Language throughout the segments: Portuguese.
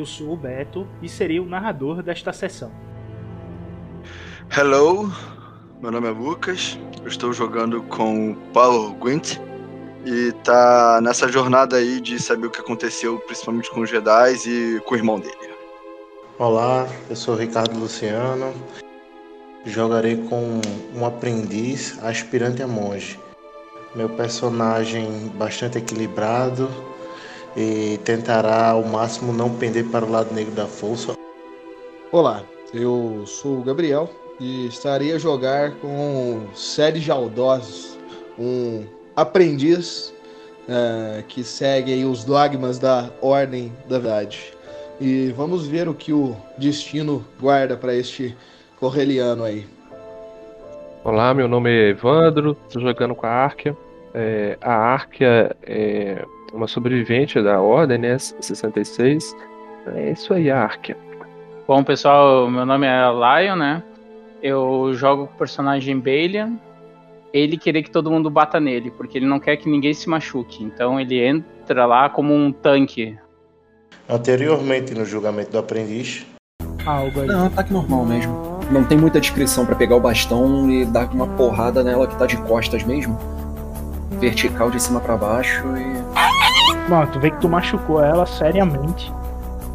eu sou o Beto e serei o narrador desta sessão. Hello, meu nome é Lucas, eu estou jogando com o Paulo Gwent e tá nessa jornada aí de saber o que aconteceu, principalmente com os Jedi e com o irmão dele. Olá, eu sou o Ricardo Luciano. Jogarei com um aprendiz aspirante a monge. Meu personagem bastante equilibrado e tentará ao máximo não pender para o lado negro da força. Olá, eu sou o Gabriel e estarei a jogar com Sérgio Jaldosos, um aprendiz eh, que segue aí os dogmas da Ordem da Verdade. E vamos ver o que o destino guarda para este correliano aí. Olá, meu nome é Evandro, estou jogando com a Arkia. É, a Arkia é uma sobrevivente da Ordem, né? 66. É isso aí, a Arkia. Bom, pessoal, meu nome é Lion, né? Eu jogo com o personagem Balian. Ele querer que todo mundo bata nele, porque ele não quer que ninguém se machuque. Então ele entra lá como um tanque. Anteriormente no julgamento do aprendiz, Algo aí. Não, ataque normal mesmo. Não tem muita descrição pra pegar o bastão e dar uma porrada nela que tá de costas mesmo. Vertical de cima pra baixo e. Mano, tu vê que tu machucou ela seriamente.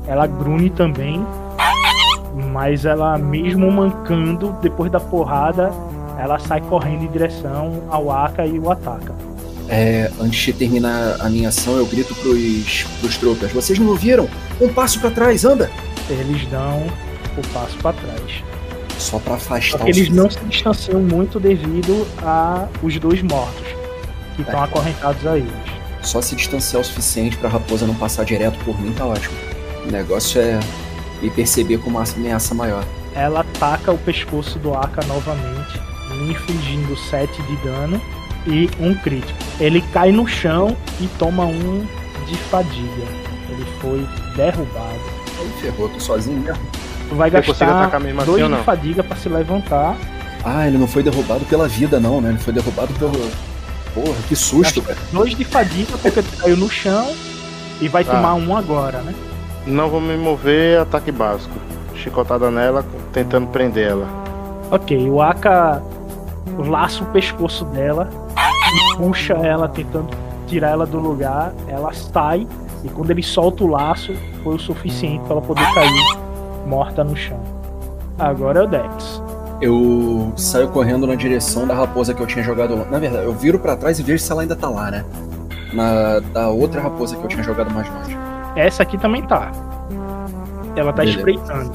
Ela grune também. Mas ela, mesmo mancando, depois da porrada, ela sai correndo em direção ao Aka e o ataca. É, antes de terminar a minha ação, eu grito pros, pros tropas: Vocês não ouviram? Um passo pra trás, anda! Eles dão o passo pra trás. Só pra Só afastar que os- eles não se distanciam muito devido a os dois mortos que estão É. acorrentados a eles. Só se distanciar o suficiente pra raposa não passar direto por mim, tá ótimo. O negócio é me perceber como uma ameaça maior. Ela ataca o pescoço do Aka novamente, lhe infligindo 7 de dano e um crítico. Ele cai no chão e toma um de fadiga. Ele foi derrubado. Aí ferrou, tô sozinho mesmo. Tu vai Eu gastar mesmo assim dois de não? fadiga pra se levantar. Ah, ele não foi derrubado pela vida, não, né? Ele foi derrubado pelo. Porra, que susto, cara. Dois de fadiga porque tu caiu no chão e vai Ah. tomar um agora, né? Não vou me mover, ataque básico. Chicotada nela, tentando prender ela. Ok, o Aka laça o pescoço dela e puxa ela, tentando tirar ela do lugar. Ela sai e quando ele solta o laço, foi o suficiente para ela poder cair morta no chão. Agora é o Dex. Eu saio correndo na direção da raposa que eu tinha jogado. Na verdade, eu viro pra trás e vejo se ela ainda tá lá, né? Na da outra raposa que eu tinha jogado mais longe. Essa aqui também tá. Ela tá Beleza. espreitando.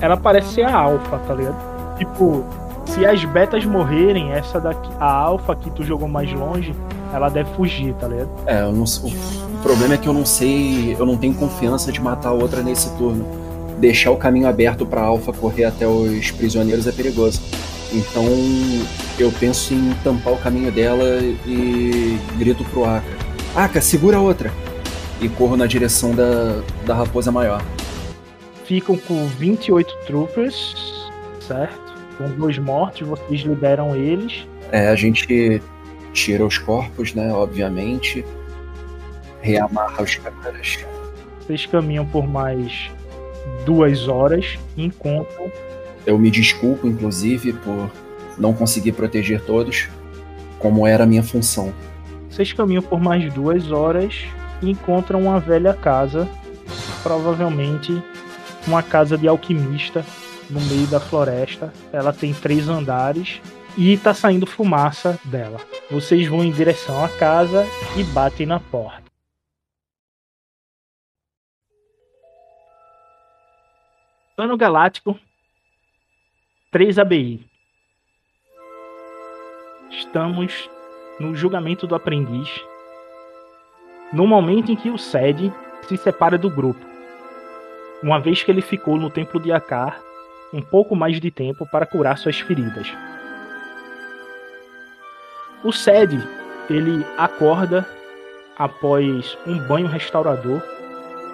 Ela parece ser a alfa, tá ligado? Tipo, se as betas morrerem, essa daqui, a alfa que tu jogou mais longe, ela deve fugir, tá ligado? É, eu não o problema é que eu não sei, eu não tenho confiança de matar a outra nesse turno. Deixar o caminho aberto pra Alpha correr até os prisioneiros é perigoso. Então eu penso em tampar o caminho dela e grito pro Aka: Aka, segura a outra! E corro na direção da, da raposa maior. ficam com 28 troopers, certo? Com dois mortos, vocês liberam eles. É, a gente tira os corpos, né? Obviamente. Reamarra os caras. Vocês caminham por mais duas horas e encontram Eu me desculpo, inclusive, por não conseguir proteger todos. como era a minha função. Vocês caminham por mais duas horas e encontram uma velha casa, provavelmente uma casa de alquimista no meio da floresta. Ela tem três andares e tá saindo fumaça dela. Vocês vão em direção à casa e batem na porta. Plano Galáctico 3 ABI. Estamos no julgamento do aprendiz. No momento em que o Sed se separa do grupo. Uma vez que ele ficou no templo de Akar um pouco mais de tempo para curar suas feridas. O Sed, ele acorda após um banho restaurador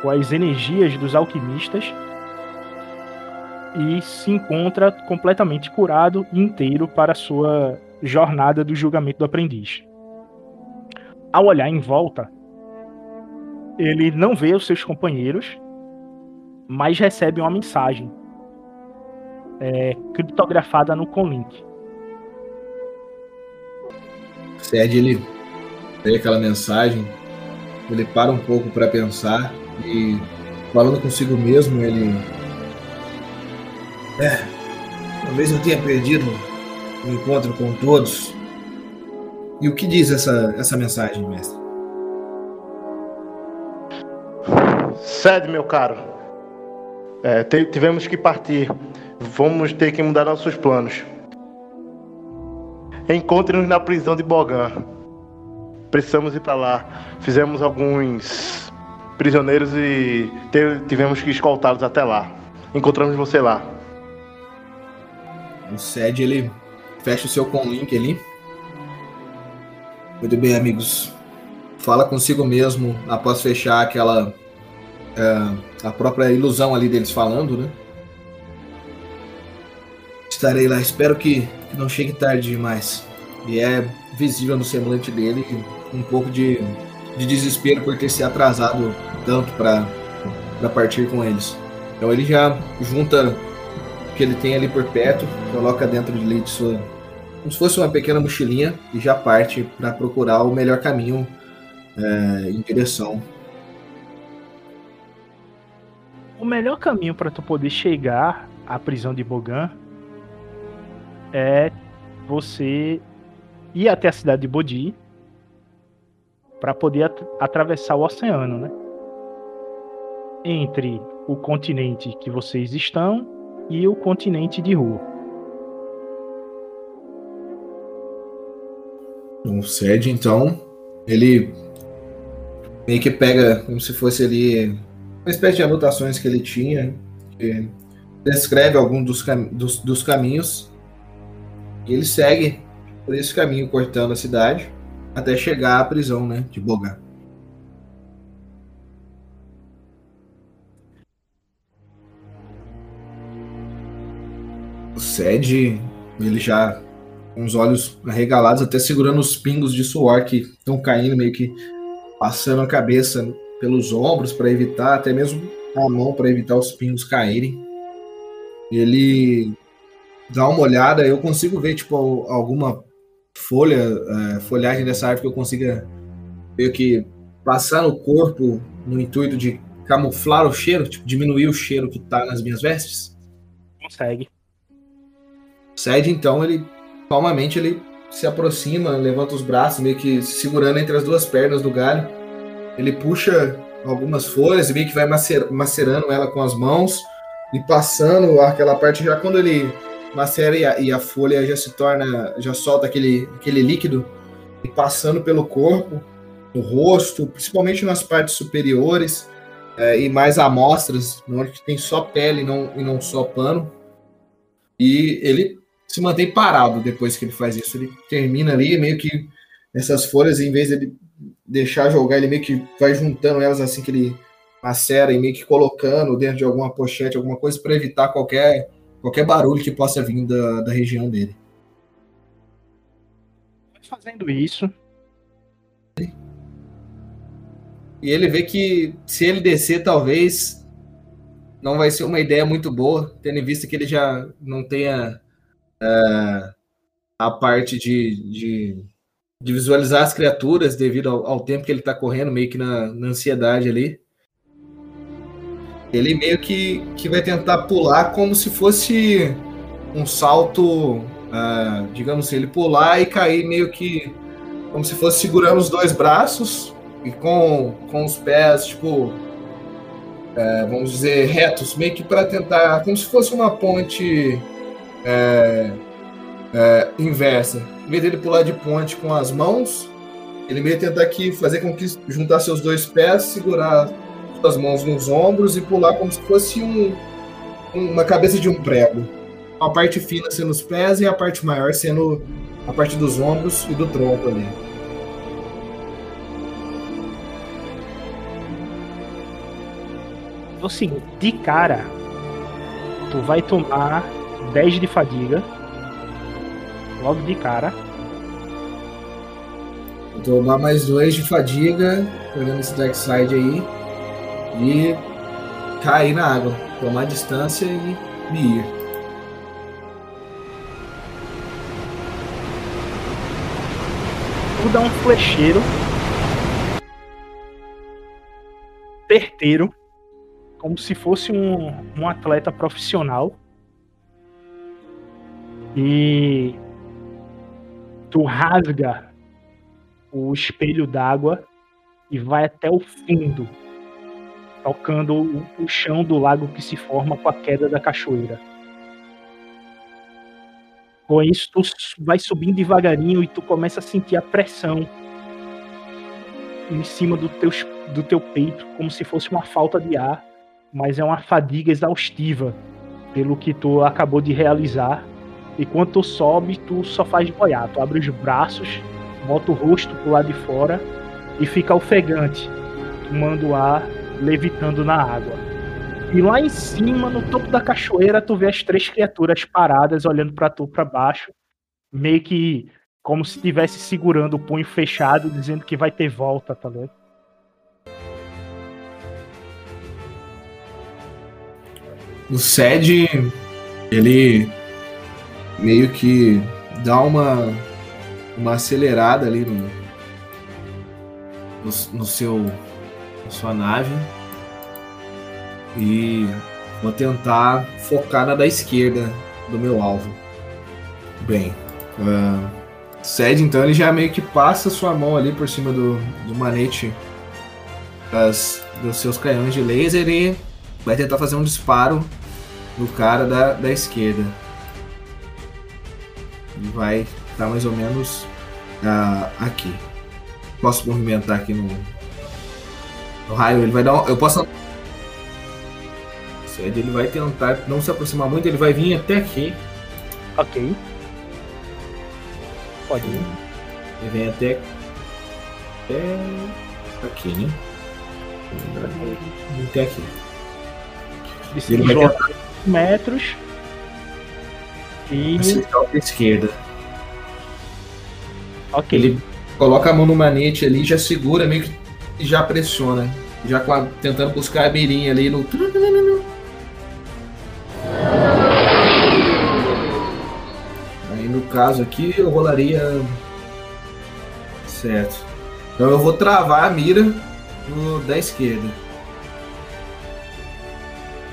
com as energias dos alquimistas e se encontra completamente curado e inteiro para sua jornada do julgamento do aprendiz. Ao olhar em volta, ele não vê os seus companheiros, mas recebe uma mensagem é, criptografada no Conlink. Sed, ele vê aquela mensagem, ele para um pouco para pensar e falando consigo mesmo, ele é, talvez eu tenha perdido o encontro com todos. E o que diz essa, essa mensagem, mestre? Cede, meu caro. É, te- tivemos que partir. Vamos ter que mudar nossos planos. Encontre-nos na prisão de Bogan. Precisamos ir para lá. Fizemos alguns prisioneiros e te- tivemos que escoltá-los até lá. Encontramos você lá. O Sed, ele fecha o seu conlink ali. Muito bem, amigos. Fala consigo mesmo após fechar aquela. é, a própria ilusão ali deles falando, né? Estarei lá, espero que, que não chegue tarde demais. E é visível no semblante dele um pouco de, de desespero por ter se atrasado tanto para partir com eles. Então ele já junta que ele tem ali por perto, coloca dentro de, de sua. como se fosse uma pequena mochilinha e já parte para procurar o melhor caminho é, em direção. O melhor caminho para tu poder chegar à prisão de Bogan é você ir até a cidade de Bodhi para poder at- atravessar o oceano, né? Entre o continente que vocês estão e o continente de Ru. O Sed, então, ele meio que pega como se fosse ali uma espécie de anotações que ele tinha, que descreve algum dos, cam dos, dos caminhos, e ele segue por esse caminho cortando a cidade até chegar à prisão, né, de Bogan. Sed, ele já com os olhos arregalados, até segurando os pingos de suor que estão caindo, meio que passando a cabeça pelos ombros para evitar, até mesmo a mão para evitar os pingos caírem. Ele dá uma olhada, eu consigo ver tipo al- alguma folha, eh, folhagem dessa árvore que eu consiga meio que passar no corpo no intuito de camuflar o cheiro, tipo diminuir o cheiro que tá nas minhas vestes. Consegue. Sede, então, ele calmamente ele se aproxima, levanta os braços, meio que se segurando entre as duas pernas do galho. Ele puxa algumas folhas e meio que vai macer- macerando ela com as mãos e passando aquela parte já quando ele macera e a, e a folha já se torna, já solta aquele, aquele líquido e passando pelo corpo, no rosto, principalmente nas partes superiores eh, e mais amostras, onde tem só pele e não, e não só pano. E ele se mantém parado depois que ele faz isso. Ele termina ali, meio que essas folhas, em vez de ele deixar jogar, ele meio que vai juntando elas assim que ele macera e meio que colocando dentro de alguma pochete, alguma coisa, para evitar qualquer, qualquer barulho que possa vir da, da região dele. Fazendo isso, E ele vê que se ele descer, talvez não vai ser uma ideia muito boa, tendo em vista que ele já não tenha é, a parte de, de de visualizar as criaturas devido ao, ao tempo que ele tá correndo, meio que na, na ansiedade ali. Ele meio que, que vai tentar pular como se fosse um salto, ah, digamos assim, ele pular e cair meio que como se fosse segurando os dois braços e com, com os pés, tipo, é, vamos dizer, retos, meio que para tentar, como se fosse uma ponte é, é, inversa. Em vez dele pular de ponte com as mãos, ele meio tentar aqui fazer com que juntar seus dois pés, segurar suas mãos nos ombros e pular como se fosse um, uma cabeça de um prego. A parte fina sendo os pés e a parte maior sendo a parte dos ombros e do tronco ali. Assim, de cara, tu vai tomar 10 de fadiga. Logo de cara. Vou tomar mais dois de fadiga, pegando esse Dark Side aí. E cair na água. Tomar distância e me ir. Tu dá um flecheiro. Certeiro. Como se fosse um, um atleta profissional. E tu rasga o espelho d'água e vai até o fundo, tocando o, chão do lago que se forma com a queda da cachoeira. Com isso, tu vai subindo devagarinho e tu começa a sentir a pressão em cima do teu, do teu peito, como se fosse uma falta de ar, mas é uma fadiga exaustiva pelo que tu acabou de realizar. E quando tu sobe, tu só faz boiar. Tu abre os braços, bota o rosto pro lado de fora e fica ofegante, tomando ar, levitando na água. E lá em cima, no topo da cachoeira, tu vê as três criaturas paradas, olhando para tu para baixo, meio que como se estivesse segurando o punho fechado, dizendo que vai ter volta, tá vendo? O Sed, ele meio que dá uma, uma acelerada ali no, no, no seu na sua nave e vou tentar focar na da esquerda do meu alvo. Bem, uh, então ele já meio que passa sua mão ali por cima do, do manete das, dos seus canhões de laser e vai tentar fazer um disparo no cara da, da esquerda. E vai estar mais ou menos uh, aqui. Posso movimentar aqui no, no raio. Ele vai dar. Um, eu posso. Ele vai tentar não se aproximar muito. Ele vai vir até aqui. Ok. Pode ir. Ele vem até. Até aqui, né? Até aqui. Ele vai tentar metros. E. acertar a esquerda. Ok. Ele coloca a mão no manete ali, já segura, meio que e já pressiona. Já a- tentando buscar a mirinha ali no. Aí no caso aqui eu rolaria. Certo. Então eu vou travar a mira no da esquerda.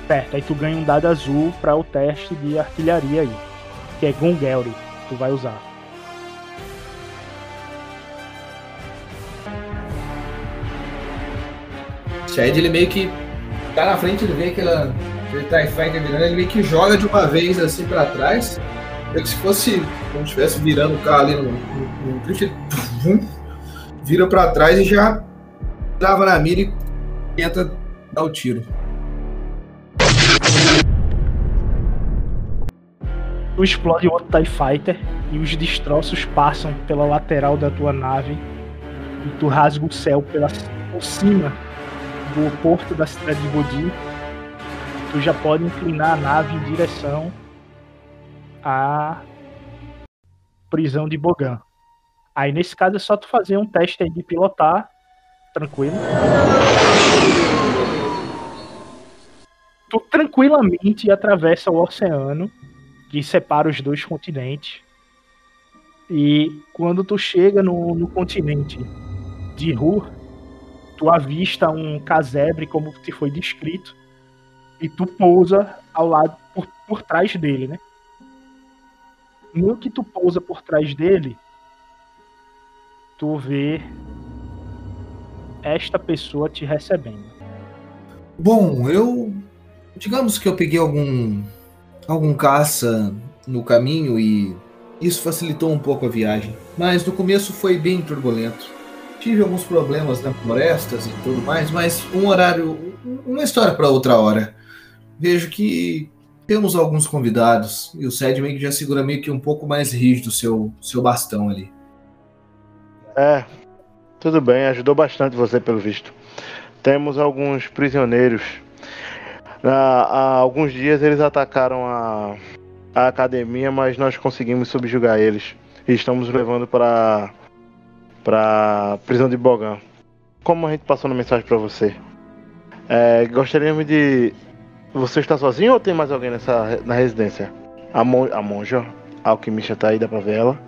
Certo, aí tu ganha um dado azul para o teste de artilharia aí. Que é Gungelry, tu vai usar. Chad ele meio que tá na frente, ele vê aquela aquele TIE Fighter virando, ele meio que joga de uma vez assim pra trás. Que se fosse como se estivesse virando o carro ali no, no, no drift, ele vira pra trás e já trava na mira e tenta dar o tiro. Tu explode outro TIE Fighter e os destroços passam pela lateral da tua nave e tu rasga o céu pela, por cima do porto da cidade de Bodhi. Tu já pode inclinar a nave em direção à prisão de Bogan. Aí nesse caso é só tu fazer um teste aí de pilotar, tranquilo. Tu tranquilamente atravessa o oceano que separa os dois continentes. E quando tu chega no, no continente de Ru, tu avista um casebre como te foi descrito e tu pousa ao lado por, por trás dele, né? No que tu pousa por trás dele, tu vê esta pessoa te recebendo. Bom, eu. Digamos que eu peguei algum. Algum caça no caminho e isso facilitou um pouco a viagem. Mas no começo foi bem turbulento. Tive alguns problemas nas florestas e tudo mais, mas um horário. uma história para outra hora. Vejo que temos alguns convidados e o Sed meio que já segura meio que um pouco mais rígido seu, seu bastão ali. É, tudo bem, ajudou bastante você pelo visto. Temos alguns prisioneiros. Há, alguns dias eles atacaram a, a academia, mas nós conseguimos subjugar eles. E estamos levando para para prisão de Bogan. Como a gente passou na mensagem para você? É, gostaríamos de. Você está sozinho ou tem mais alguém nessa na residência? A, mon, a monja, a alquimista tá aí, dá pra ver ela.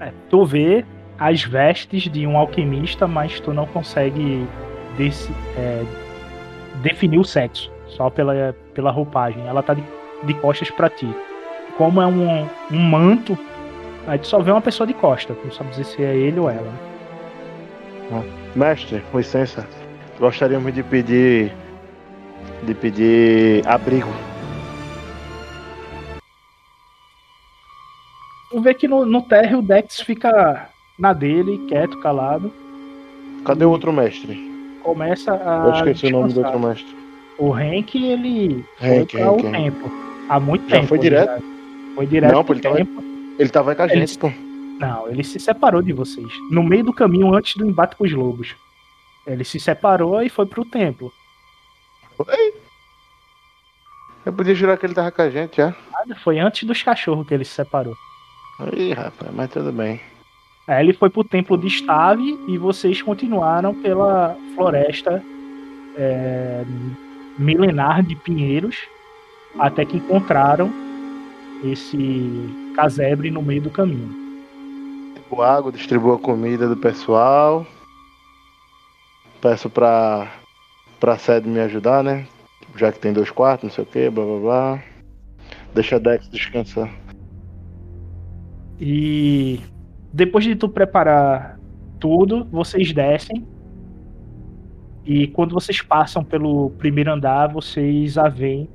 É, tu vê as vestes de um alquimista, mas tu não consegue desse, é, definir o sexo, só pela, pela roupagem. Ela tá de, de costas para ti. Como é um, um manto, aí tu só vê uma pessoa de costa, não sabe dizer se é ele ou ela. Mestre, com licença. Gostaríamos de pedir. de pedir abrigo. Tu vê que no, no térreo o Dex fica na dele, quieto, calado. Cadê o outro mestre? Começa a. Eu esqueci o nome do descansar. outro mestre. O Henk, ele Henk, foi para o Henk. tempo. Há muito Já tempo. foi direto? verdade. Foi direto Não, pro ele tava- tempo. Ele tava com a gente, pô. Não, ele se separou de vocês. No meio do caminho, antes do embate com os lobos. Ele se separou e foi pro templo. Eu podia jurar que ele tava com a gente já. Nada, Foi antes dos cachorros que ele se separou. Ih, rapaz, mas tudo bem. Aí ele foi pro templo de Stave e vocês continuaram pela floresta é, milenar de pinheiros até que encontraram esse casebre no meio do caminho. O água, distribua a comida do pessoal. Peço pra, pra sede me ajudar, né? Já que tem dois quartos, não sei o que, blá blá blá. Deixa a Dex descansar. E depois de tu preparar tudo, vocês descem. E quando vocês passam pelo primeiro andar, vocês a veem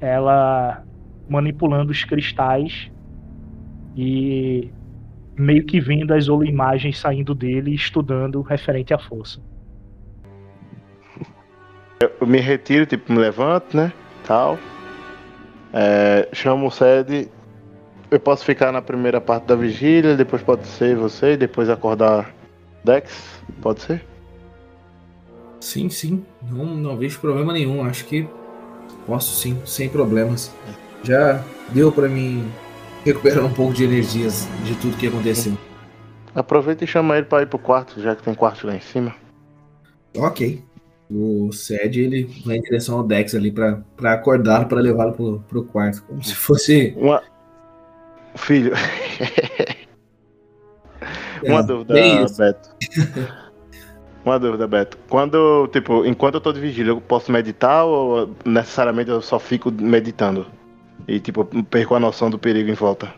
ela manipulando os cristais e meio que vendo as holoimagens saindo dele e estudando referente à força. Eu me retiro, tipo, me levanto, né? Tal. É, chamo o sede. Eu posso ficar na primeira parte da vigília, depois pode ser você, depois acordar Dex? Pode ser? Sim, sim. Não, não vejo problema nenhum. Acho que posso sim, sem problemas. Já deu pra mim recuperar um pouco de energias de tudo que aconteceu. Aproveita e chama ele pra ir pro quarto, já que tem quarto lá em cima. Ok. O Sed ele vai em direção ao Dex ali pra, pra acordá-lo pra levá-lo pro, pro quarto. Como se fosse. Uma. Filho. Uma É, dúvida, isso. Beto. Uma dúvida, Beto. Quando, tipo, enquanto eu tô de vigília, eu posso meditar ou necessariamente eu só fico meditando? E, tipo, perco a noção do perigo em volta.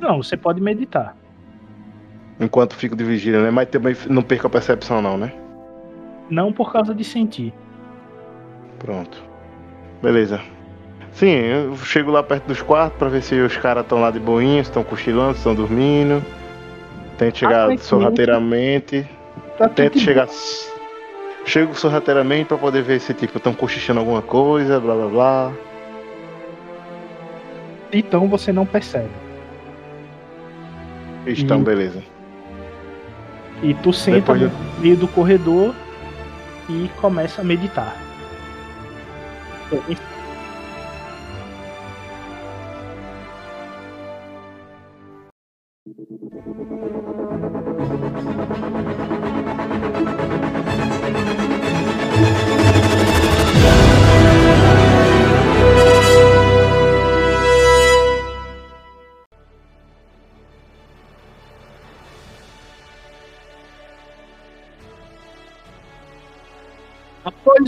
Não, você pode meditar. Enquanto fico de vigília, né? Mas também não perco a percepção, não, né? Não por causa de sentir. Pronto. Beleza. Sim, eu chego lá perto dos quartos pra ver se os caras estão lá de boinha, se estão cochilando, se estão dormindo. Tento chegar Aparentemente, sorrateiramente. Tá Tento chegar. Chego sorrateiramente pra poder ver se tipo estão cochichando alguma coisa, blá blá blá. Então você não percebe. Então, Hum. beleza. E tu senta Depois no meio do corredor e começa a meditar. Após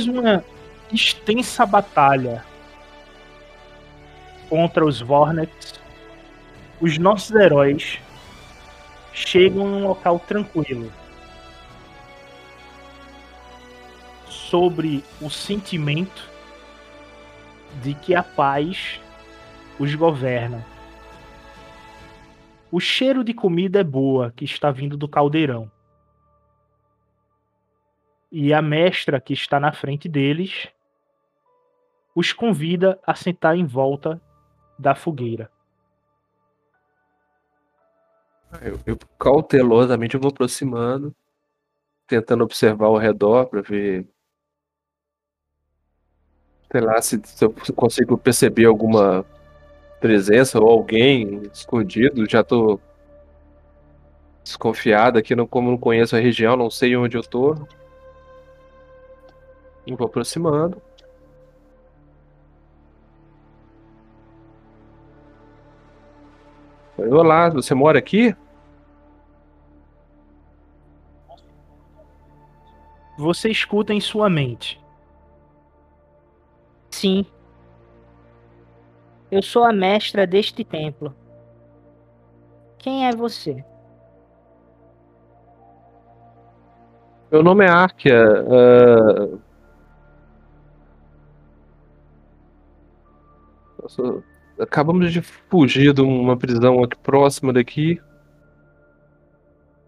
uma extensa batalha contra os Vornets, os nossos heróis chegam em um local tranquilo. Sobre o sentimento de que a paz os governa. O cheiro de comida é boa que está vindo do caldeirão. E a mestra que está na frente deles os convida a sentar em volta da fogueira. Eu, eu cautelosamente eu vou aproximando, tentando observar ao redor para ver. Sei lá se, se eu consigo perceber alguma presença ou alguém escondido. Já tô desconfiado aqui, não, como não conheço a região, não sei onde eu tô. E vou aproximando. Olá, você mora aqui? Você escuta em sua mente. Sim. Eu sou a mestra deste templo. Quem é você? Meu nome é Arkia. Uh... Acabamos de fugir de uma prisão aqui próxima daqui.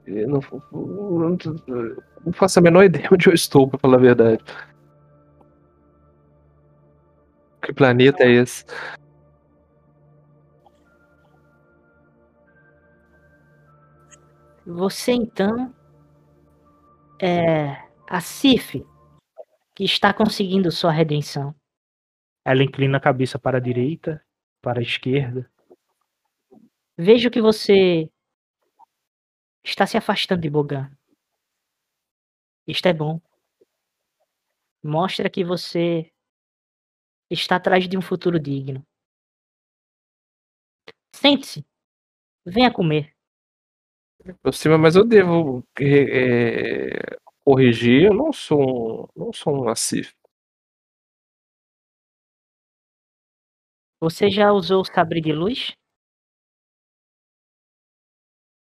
Não, não, não, faço a menor ideia onde eu estou, para falar a verdade. Que planeta é esse? Você então é a Cif que está conseguindo sua redenção. Ela inclina a cabeça para a direita para a esquerda. Vejo que você está se afastando de Bogan. Isto é bom. Mostra que você está atrás de um futuro digno. Sente-se. Venha comer. Por cima, mas eu devo é, corrigir. Eu não sou um, não sou um Asif. Você já usou o sabre de luz?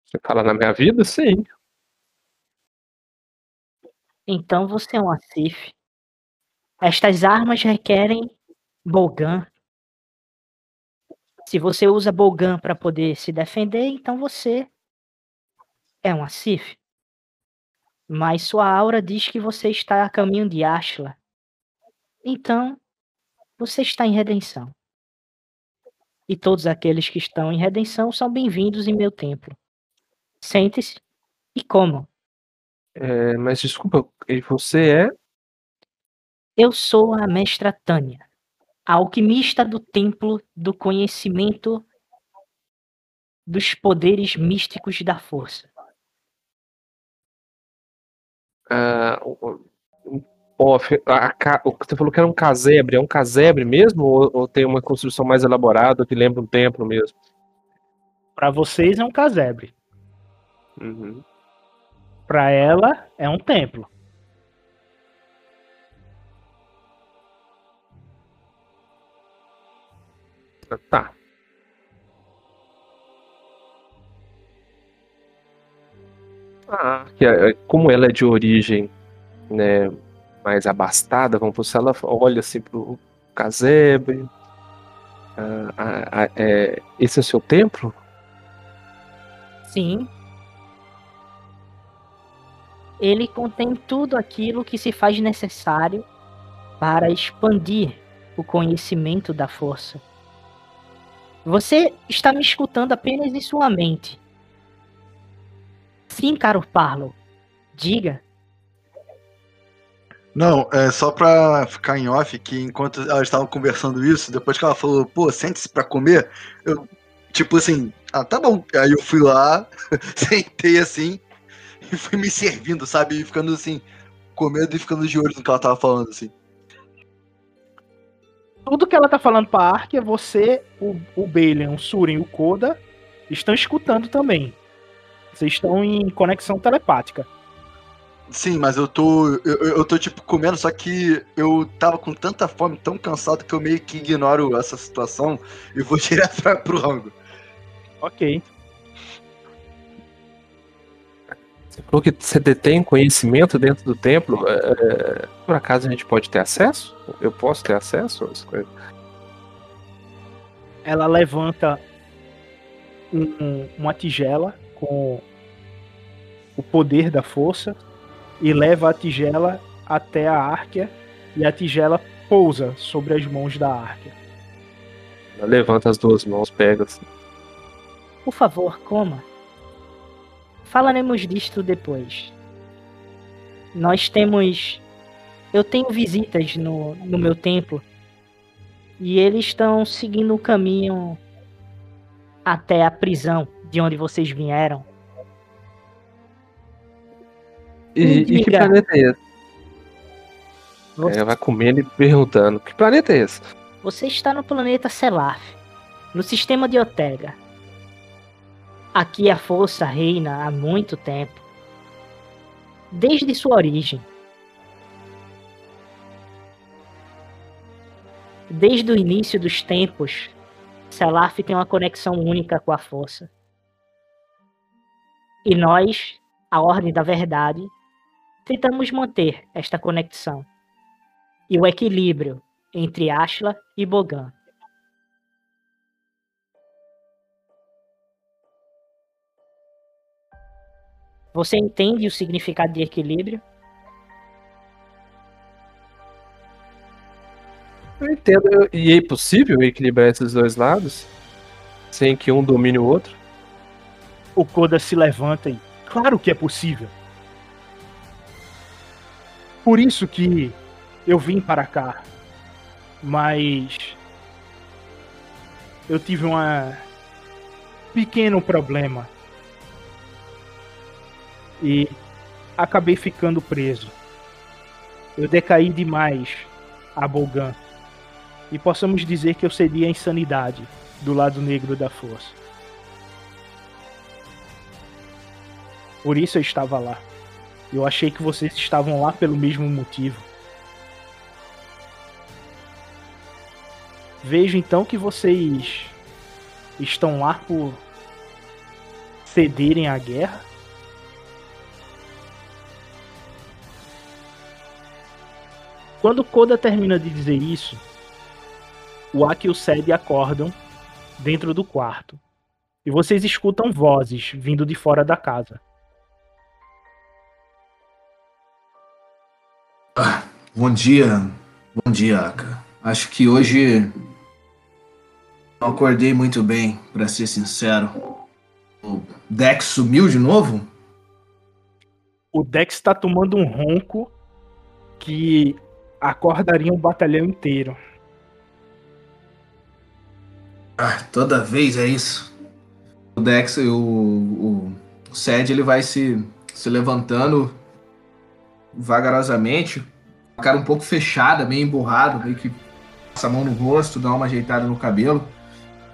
Você fala na minha vida? Sim. Então você é um Asif. Estas armas requerem Bogan. Se você usa Bogan para poder se defender, então você é um Asif. Mas sua aura diz que você está a caminho de Ashla. Então, você está em redenção e todos aqueles que estão em redenção são bem-vindos em meu templo. Sente-se e comam. É, mas desculpa, você é? Eu sou a mestra Tânia, a alquimista do templo do conhecimento dos poderes místicos da força. Ah, a, a, você falou que era um casebre, é um casebre mesmo ou, ou, tem uma construção mais elaborada que lembra um templo mesmo? Para vocês é um casebre. Uhum. Para ela é um templo. Tá. Ah, como ela é de origem né, mais abastada, vamos por ela olha assim pro casebre. Ah, ah, ah, é, esse é o seu templo? Sim. Ele contém tudo aquilo que se faz necessário para expandir o conhecimento da força. Você está me escutando apenas em sua mente. Sim, caro Parlo. Diga. Não, é só pra ficar em off que enquanto elas estavam conversando isso, depois que ela falou, pô, sente-se pra comer, eu, tipo assim, ah, tá bom. Aí eu fui lá, sentei assim, e fui me servindo, sabe? E ficando assim, com medo e ficando de olho no que ela tava falando, assim. Tudo que ela tá falando pra Ark é você, o, o Balian, o Surin o Koda estão escutando também. Vocês estão em conexão telepática. Sim, mas eu tô. Eu, eu tô, tipo, comendo, só que eu tava com tanta fome, tão cansado, que eu meio que ignoro essa situação e vou direto pra, pro rango. Ok. Você falou que você detém conhecimento dentro do templo. é, por acaso a gente pode ter acesso? Eu posso ter acesso às coisas? Ela levanta um- uma tigela com o poder da força e leva a tigela até a Árquia e a tigela pousa sobre as mãos da Árquia. Ela levanta as duas mãos, pega assim. Por favor, coma. Falaremos disto depois. Nós temos. Eu tenho visitas no, no meu templo. E eles estão seguindo o caminho até a prisão de onde vocês vieram. E, e que planeta é esse? Você, Ela vai comendo e perguntando: Que planeta é esse? você está no planeta Selaf, no sistema de Otega. Aqui a força reina há muito tempo. Desde sua origem. Desde o início dos tempos, Selaf tem uma conexão única com a força. E nós, a Ordem da Verdade, tentamos manter esta conexão e o equilíbrio entre Ashla e Bogan. Você entende o significado de equilíbrio? Eu entendo. E é possível equilibrar esses dois lados? Sem que um domine o outro? O Koda se levanta e. Claro que é possível. Por isso que eu vim para cá. Mas. Eu tive um pequeno problema. E acabei ficando preso. Eu decaí demais a Bolgan. E possamos dizer que eu cedi insanidade do lado negro da força. Por isso eu estava lá. Eu achei que vocês estavam lá pelo mesmo motivo. Vejo então que vocês estão lá por cederem à guerra. Quando Koda termina de dizer isso, o Aki e o Sed acordam dentro do quarto. E vocês escutam vozes vindo de fora da casa. Bom dia, bom dia, Aka. Acho que hoje não acordei muito bem, pra ser sincero. O Dex sumiu de novo? O Dex está tomando um ronco que acordaria um batalhão inteiro. Ah, toda vez é isso. O Dex, o, o, o Sed, ele vai se, se levantando vagarosamente, cara um pouco fechada, meio emburrado, meio que passa a mão no rosto, dá uma ajeitada no cabelo,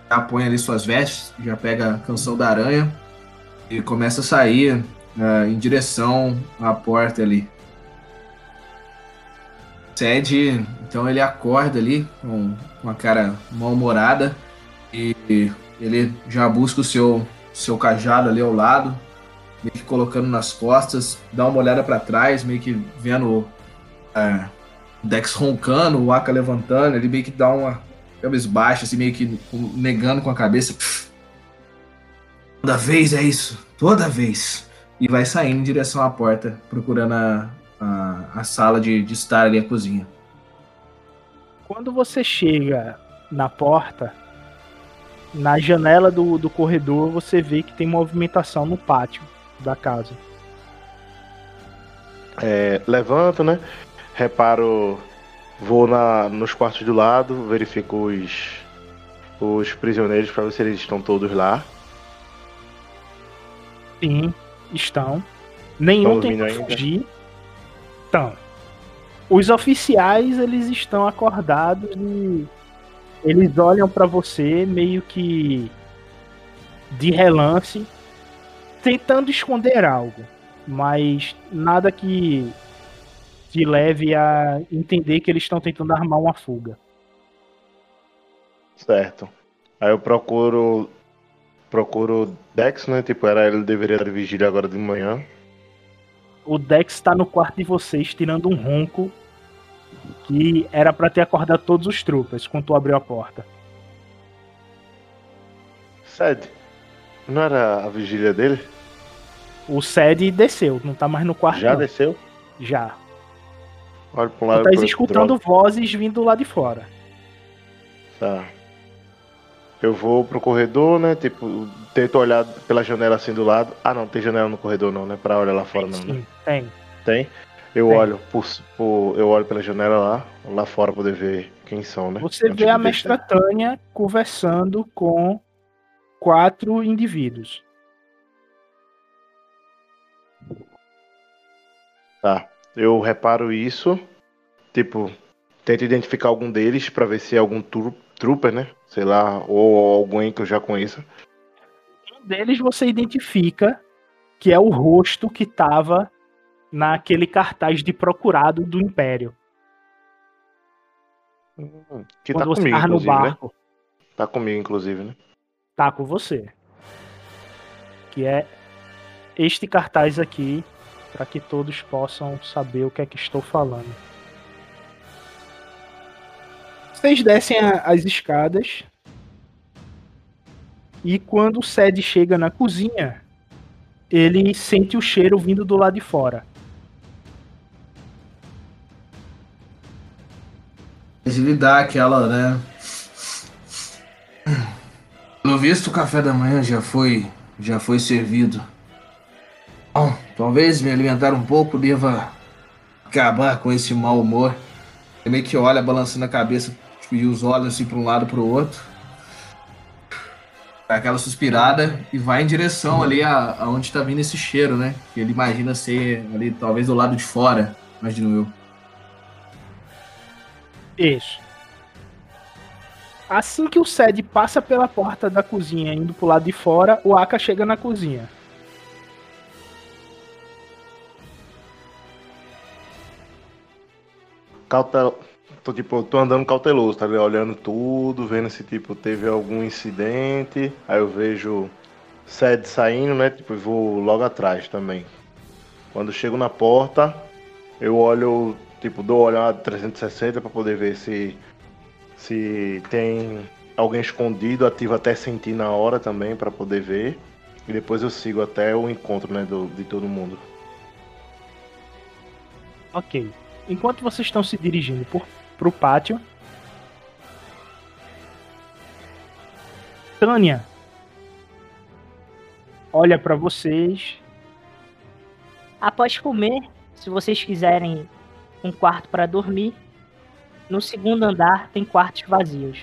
já põe ali suas vestes, já pega a canção da aranha e começa a sair ah, em direção à porta ali. Sed, então ele acorda ali com, com a cara mal-humorada e ele já busca o seu, seu cajado ali ao lado, meio que colocando nas costas, dá uma olhada para trás, meio que vendo é, o Dex roncando, o Aka levantando, ele meio que dá uma cabisbaixa, assim, meio que negando com a cabeça. "Pff, Toda vez é isso, toda vez. E vai saindo em direção à porta, procurando a, a, a sala de, de estar ali, a cozinha. Quando você chega na porta, na janela do, do corredor, você vê que tem movimentação no pátio da casa. É, levanto, né? Reparo, vou na, nos quartos do lado, verifico os, os prisioneiros para ver se eles estão todos lá. Sim, estão. Nenhum tem que fugir. Então, os oficiais eles estão acordados e eles olham pra você meio que de relance, tentando esconder algo. mas nada que te leve a entender que eles estão tentando armar uma fuga. Certo. Aí eu procuro. Procuro Dex, né? Tipo, era ele deveria de vigília agora de manhã. O Dex tá no quarto de vocês tirando um ronco que era pra ter acordado todos os troopers quando tu abriu a porta. Sede. Não era a vigília dele? O Sed desceu, não tá mais no quarto. Já não. desceu? Já. Olha pro Tu lado tá pro- escutando vozes vindo lá de fora. Tá. Eu vou pro corredor, né? Tipo, tento olhar pela janela assim do lado. Ah, não, tem janela no corredor não, né? Pra olhar lá fora não, né? Sim, tem. Tem? Eu Tem. olho por, por- eu olho pela janela lá, lá fora poder ver quem são, né? Você É um vê tipo a mestra Tânia conversando com quatro indivíduos. Tá. Eu reparo isso. Tipo, tento identificar algum deles pra ver se é algum trooper, né? Sei lá, ou alguém que eu já conheça. Um deles você identifica que é o rosto que tava naquele cartaz de procurado do Império. Que quando tá você comigo, no inclusive, né? barco. Tá comigo, inclusive, né? Tá com você. Que é este cartaz aqui, para que todos possam saber o que é que estou falando. Vocês descem as escadas. E quando o Sed chega na cozinha, ele sente o cheiro vindo do lado de fora. Ele dá aquela, né? Pelo visto, o café da manhã já foi, já foi servido. Bom, talvez me alimentar um pouco deva acabar com esse mau humor. Ele meio que olha, balançando a cabeça tipo, e os olhos assim para um lado para o outro. Dá aquela suspirada e vai em direção ali a, aonde tá vindo esse cheiro, né? Que ele imagina ser ali, talvez do lado de fora, imagino eu. Isso. Assim que o Sed passa pela porta da cozinha indo pro lado de fora, o Aka chega na cozinha. Cautel... Tô, tipo, tô andando cauteloso, tá ligado? Olhando tudo, vendo se, tipo, teve algum incidente. Aí eu vejo sede saindo, né? Tipo, vou logo atrás também. Quando chego na porta, eu olho, tipo, dou uma olhada 360 pra poder ver se se tem alguém escondido, ativo até sentir na hora também pra poder ver. E depois eu sigo até o encontro, né, do, de todo mundo. Ok. Enquanto vocês estão se dirigindo por, pro pátio, Tânia olha pra vocês. Após comer, se vocês quiserem um quarto para dormir, no segundo andar tem quartos vazios.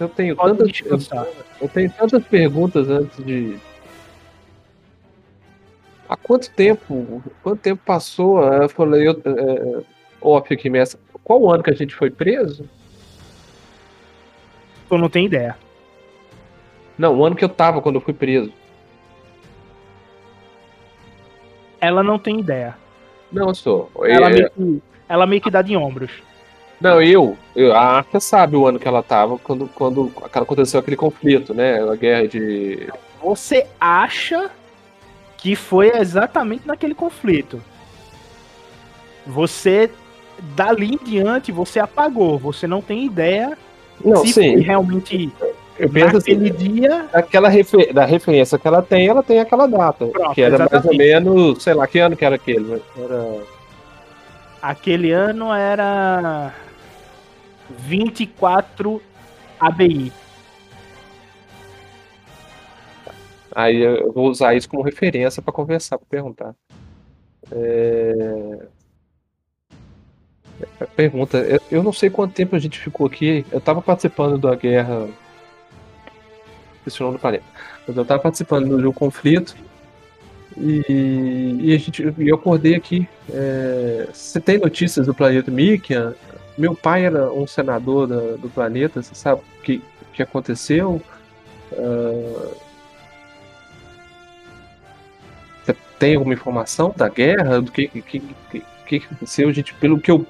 Eu tenho Pode tantas, descansar. eu tenho tantas perguntas antes de. Há quanto tempo? Quanto tempo passou? Eu falei, eu, é, off aqui, mestre. Qual o ano que a gente foi preso? Tu não tem ideia. Não, o ano que eu tava quando eu fui preso. Ela não tem ideia. Não, sou. Ela, É, meio que, ela meio que dá de ombros. Não, eu, eu- a Arca sabe o ano que ela tava quando, quando aconteceu aquele conflito, né? A guerra de. Você acha que foi exatamente naquele conflito. Você, dali em diante, você apagou. Você não tem ideia Não, se sim. realmente Eu penso assim, naquele dia. aquela refer- da referência que ela tem, ela tem aquela data. Pronto, que era mais ou exatamente. menos, sei lá, que ano que era aquele? Era. Aquele ano era 24 ABI. Aí eu vou usar isso como referência para conversar, para perguntar. É... é, Pergunta, eu- não sei quanto tempo a gente ficou aqui. Eu tava participando da guerra. Nome do planeta. Mas eu tava participando um conflito. E, e a gente, eu acordei aqui. É... Você tem notícias do planeta Mikian? Meu pai era um senador da- do planeta. Você sabe o que, que aconteceu? Ah, tem alguma informação da guerra? Do que, que, que, que, aconteceu? Gente, pelo que eu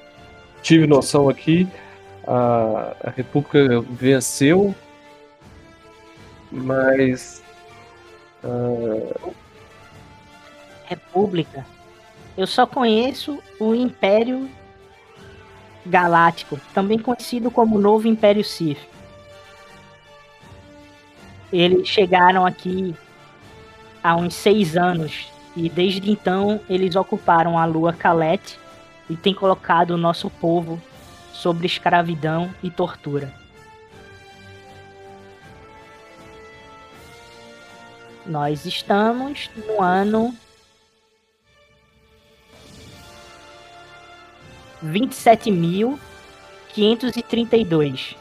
tive noção aqui, a, a República venceu, mas. ah, República. Eu só conheço o Império Galáctico, também conhecido como Novo Império Sith. Eles chegaram aqui há uns seis anos e desde então eles ocuparam a lua Calete e têm colocado o nosso povo sobre escravidão e tortura. Nós estamos no ano 27.532.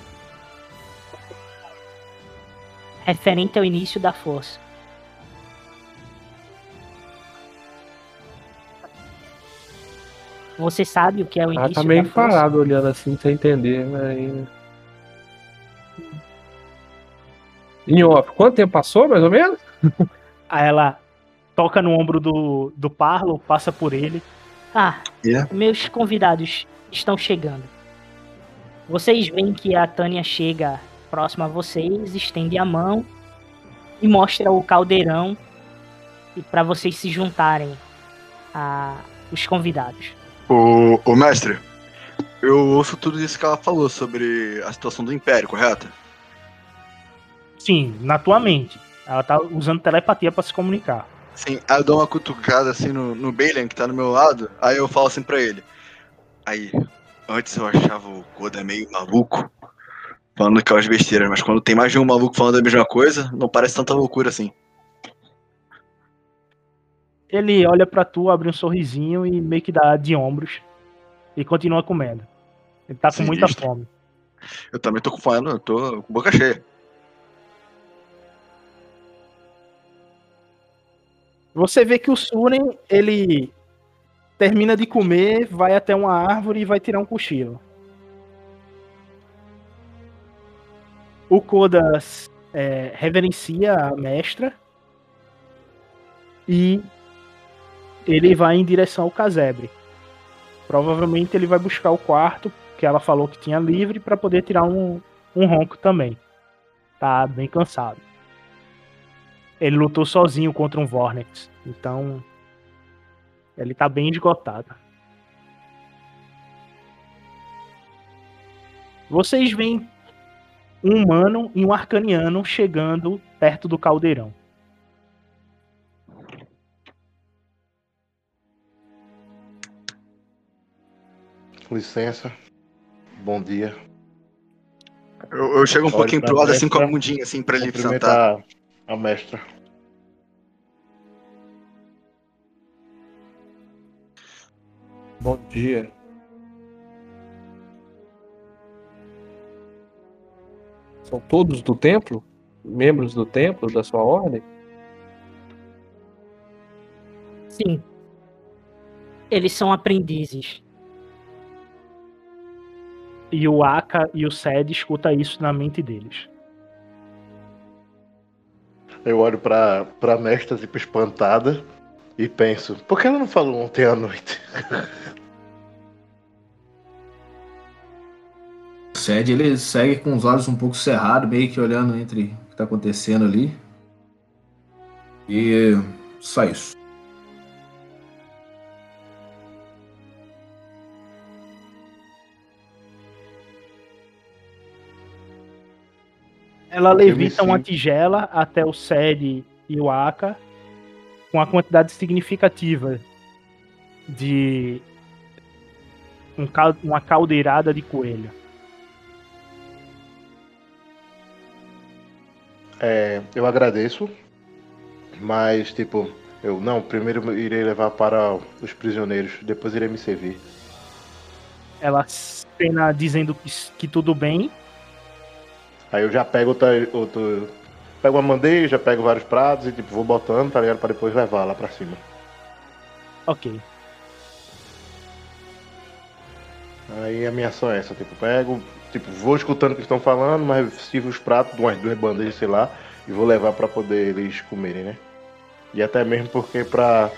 Referente ao início da força. Você sabe o que é o ah, início tá meio da força? parado olhando assim, sem entender. Mas... Em off, quanto tempo passou, mais ou menos? Aí ela toca no ombro do, do Parlo, passa por ele. Ah, Yeah. meus convidados estão chegando. Vocês veem que a Tânia chega próxima a vocês, estende a mão e mostra o caldeirão para vocês se juntarem a os convidados. Ô, ô mestre, eu ouço tudo isso que ela falou sobre a situação do Império, correto? Sim, na tua mente. Ela tá usando telepatia pra se comunicar. Sim, aí eu dou uma cutucada assim no, no Balian que tá do meu lado, aí eu falo assim pra ele. Aí, antes eu achava o Koda meio maluco, falando aquelas besteiras, mas quando tem mais de um maluco falando a mesma coisa, não parece tanta loucura assim. Ele olha pra tu, abre um sorrisinho e meio que dá de ombros e continua comendo. Ele tá com muita Sinistro. fome. Eu também tô com fome, eu tô com boca cheia. Você vê que o Suren, ele termina de comer, vai até uma árvore e vai tirar um cochilo. O Kodas é, reverencia a mestra e ele vai em direção ao casebre. Provavelmente ele vai buscar o quarto que ela falou que tinha livre para poder tirar um, um ronco também. Tá bem cansado. Ele lutou sozinho contra um Vornex, então ele tá bem esgotado. Vocês veem um humano e um arcaniano chegando perto do caldeirão. Licença. Bom dia. Eu, eu chego um Olha pouquinho pro lado assim com a mestra, mundinha assim pra ele sentar. A mestra. Bom dia. São todos do templo? Membros do templo, da sua ordem? Sim. Eles são aprendizes. E o Aka e o Sed escuta isso na mente deles. Eu olho pra, pra mestra, tipo, espantada. E penso, por que ela não falou ontem à noite? O Sed ele segue com os olhos um pouco cerrados, meio que olhando entre o que tá acontecendo ali. E só isso. Ela levita uma tigela até o Sed e o Aka com a quantidade significativa de um cal- uma caldeirada de coelho. É, eu agradeço, mas tipo, eu não, primeiro irei levar para os prisioneiros, depois irei me servir. Ela cena dizendo que, que tudo bem. Aí eu já pego outra, outro. Pego uma bandeja, pego vários pratos e tipo, vou botando, tá ligado? Pra depois levar lá pra cima. Ok. Aí a minha ação é essa, tipo, pego, tipo, vou escutando o que estão falando, mas sirvo os pratos, umas duas bandejas, sei lá, e vou levar pra poder eles comerem, né? E até mesmo porque pra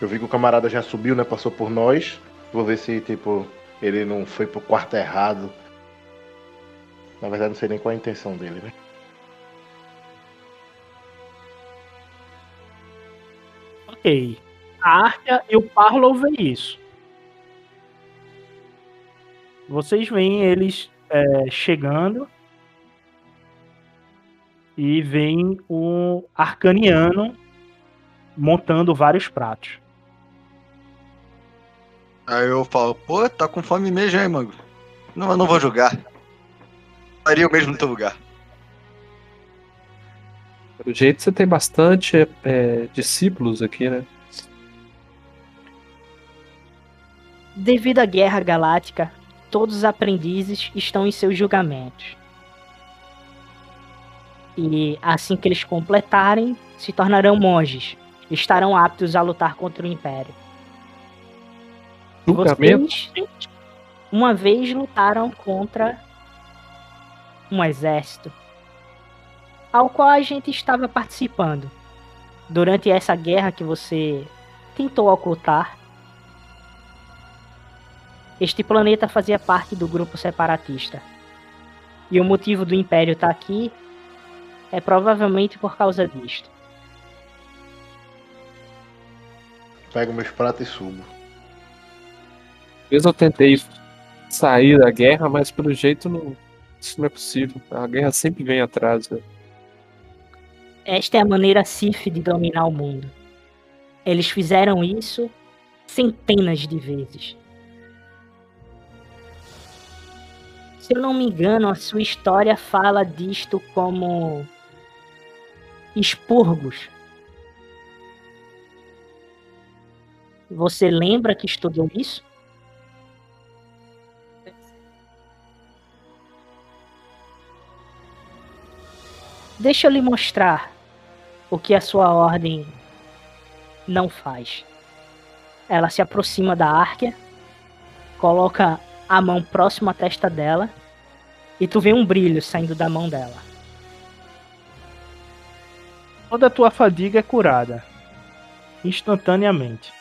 Eu vi que o camarada já subiu, né? Passou por nós. Vou ver se, tipo, ele não foi pro quarto errado. Na verdade, não sei nem qual é a intenção dele, né? Ok. A Arca e o Parlow veem isso. Vocês veem eles é, chegando e veem o Arcaniano montando vários pratos. Aí eu falo, pô, tá com fome mesmo, hein, mano? Não, eu não vou julgar. Faria o mesmo no teu lugar. Pelo jeito você tem bastante é, discípulos aqui, né? Devido à Guerra Galáctica, todos os aprendizes estão em seus julgamentos. E assim que eles completarem, se tornarão monges. Estarão aptos a lutar contra o Império. Julgamento? Vocês, uma vez lutaram contra um exército ao qual a gente estava participando. Durante essa guerra que você tentou ocultar, este planeta fazia parte do grupo separatista. E o motivo do Império estar aqui é provavelmente por causa disto. Pego meus pratos e subo. Às vezes eu tentei sair da guerra, mas pelo jeito não, isso não é possível. A guerra sempre vem atrás. Né? Esta é a maneira Sif de dominar o mundo. Eles fizeram isso centenas de vezes. Se eu não me engano, a sua história fala disto como expurgos. Você lembra que estudou isso? Deixa eu lhe mostrar o que a sua ordem não faz. Ela se aproxima da Árquia, coloca a mão próxima à testa dela e tu vê um brilho saindo da mão dela. Toda a tua fadiga é curada. Instantaneamente.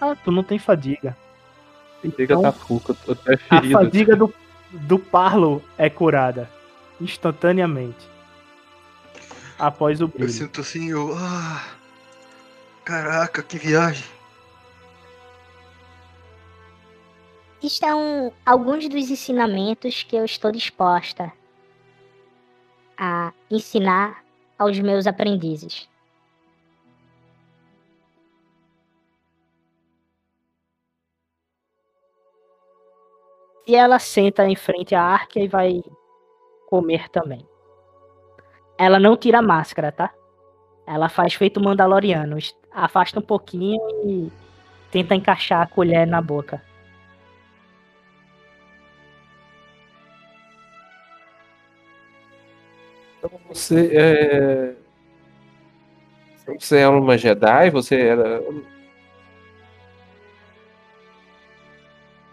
Ah, tu não tem fadiga. Fadiga Então, tá fuca, tô até A ferido. fadiga do, do Parlo é curada. Instantaneamente. Após o Eu brilho. sinto assim, eu. Ah, caraca, que viagem. Estão alguns dos ensinamentos que eu estou disposta a ensinar aos meus aprendizes. E ela senta em frente à Arquia e vai comer também. Ela não tira a máscara, tá? Ela faz feito Mandaloriano. Afasta um pouquinho e tenta encaixar a colher na boca. Então você é. Você era uma Jedi? Você era.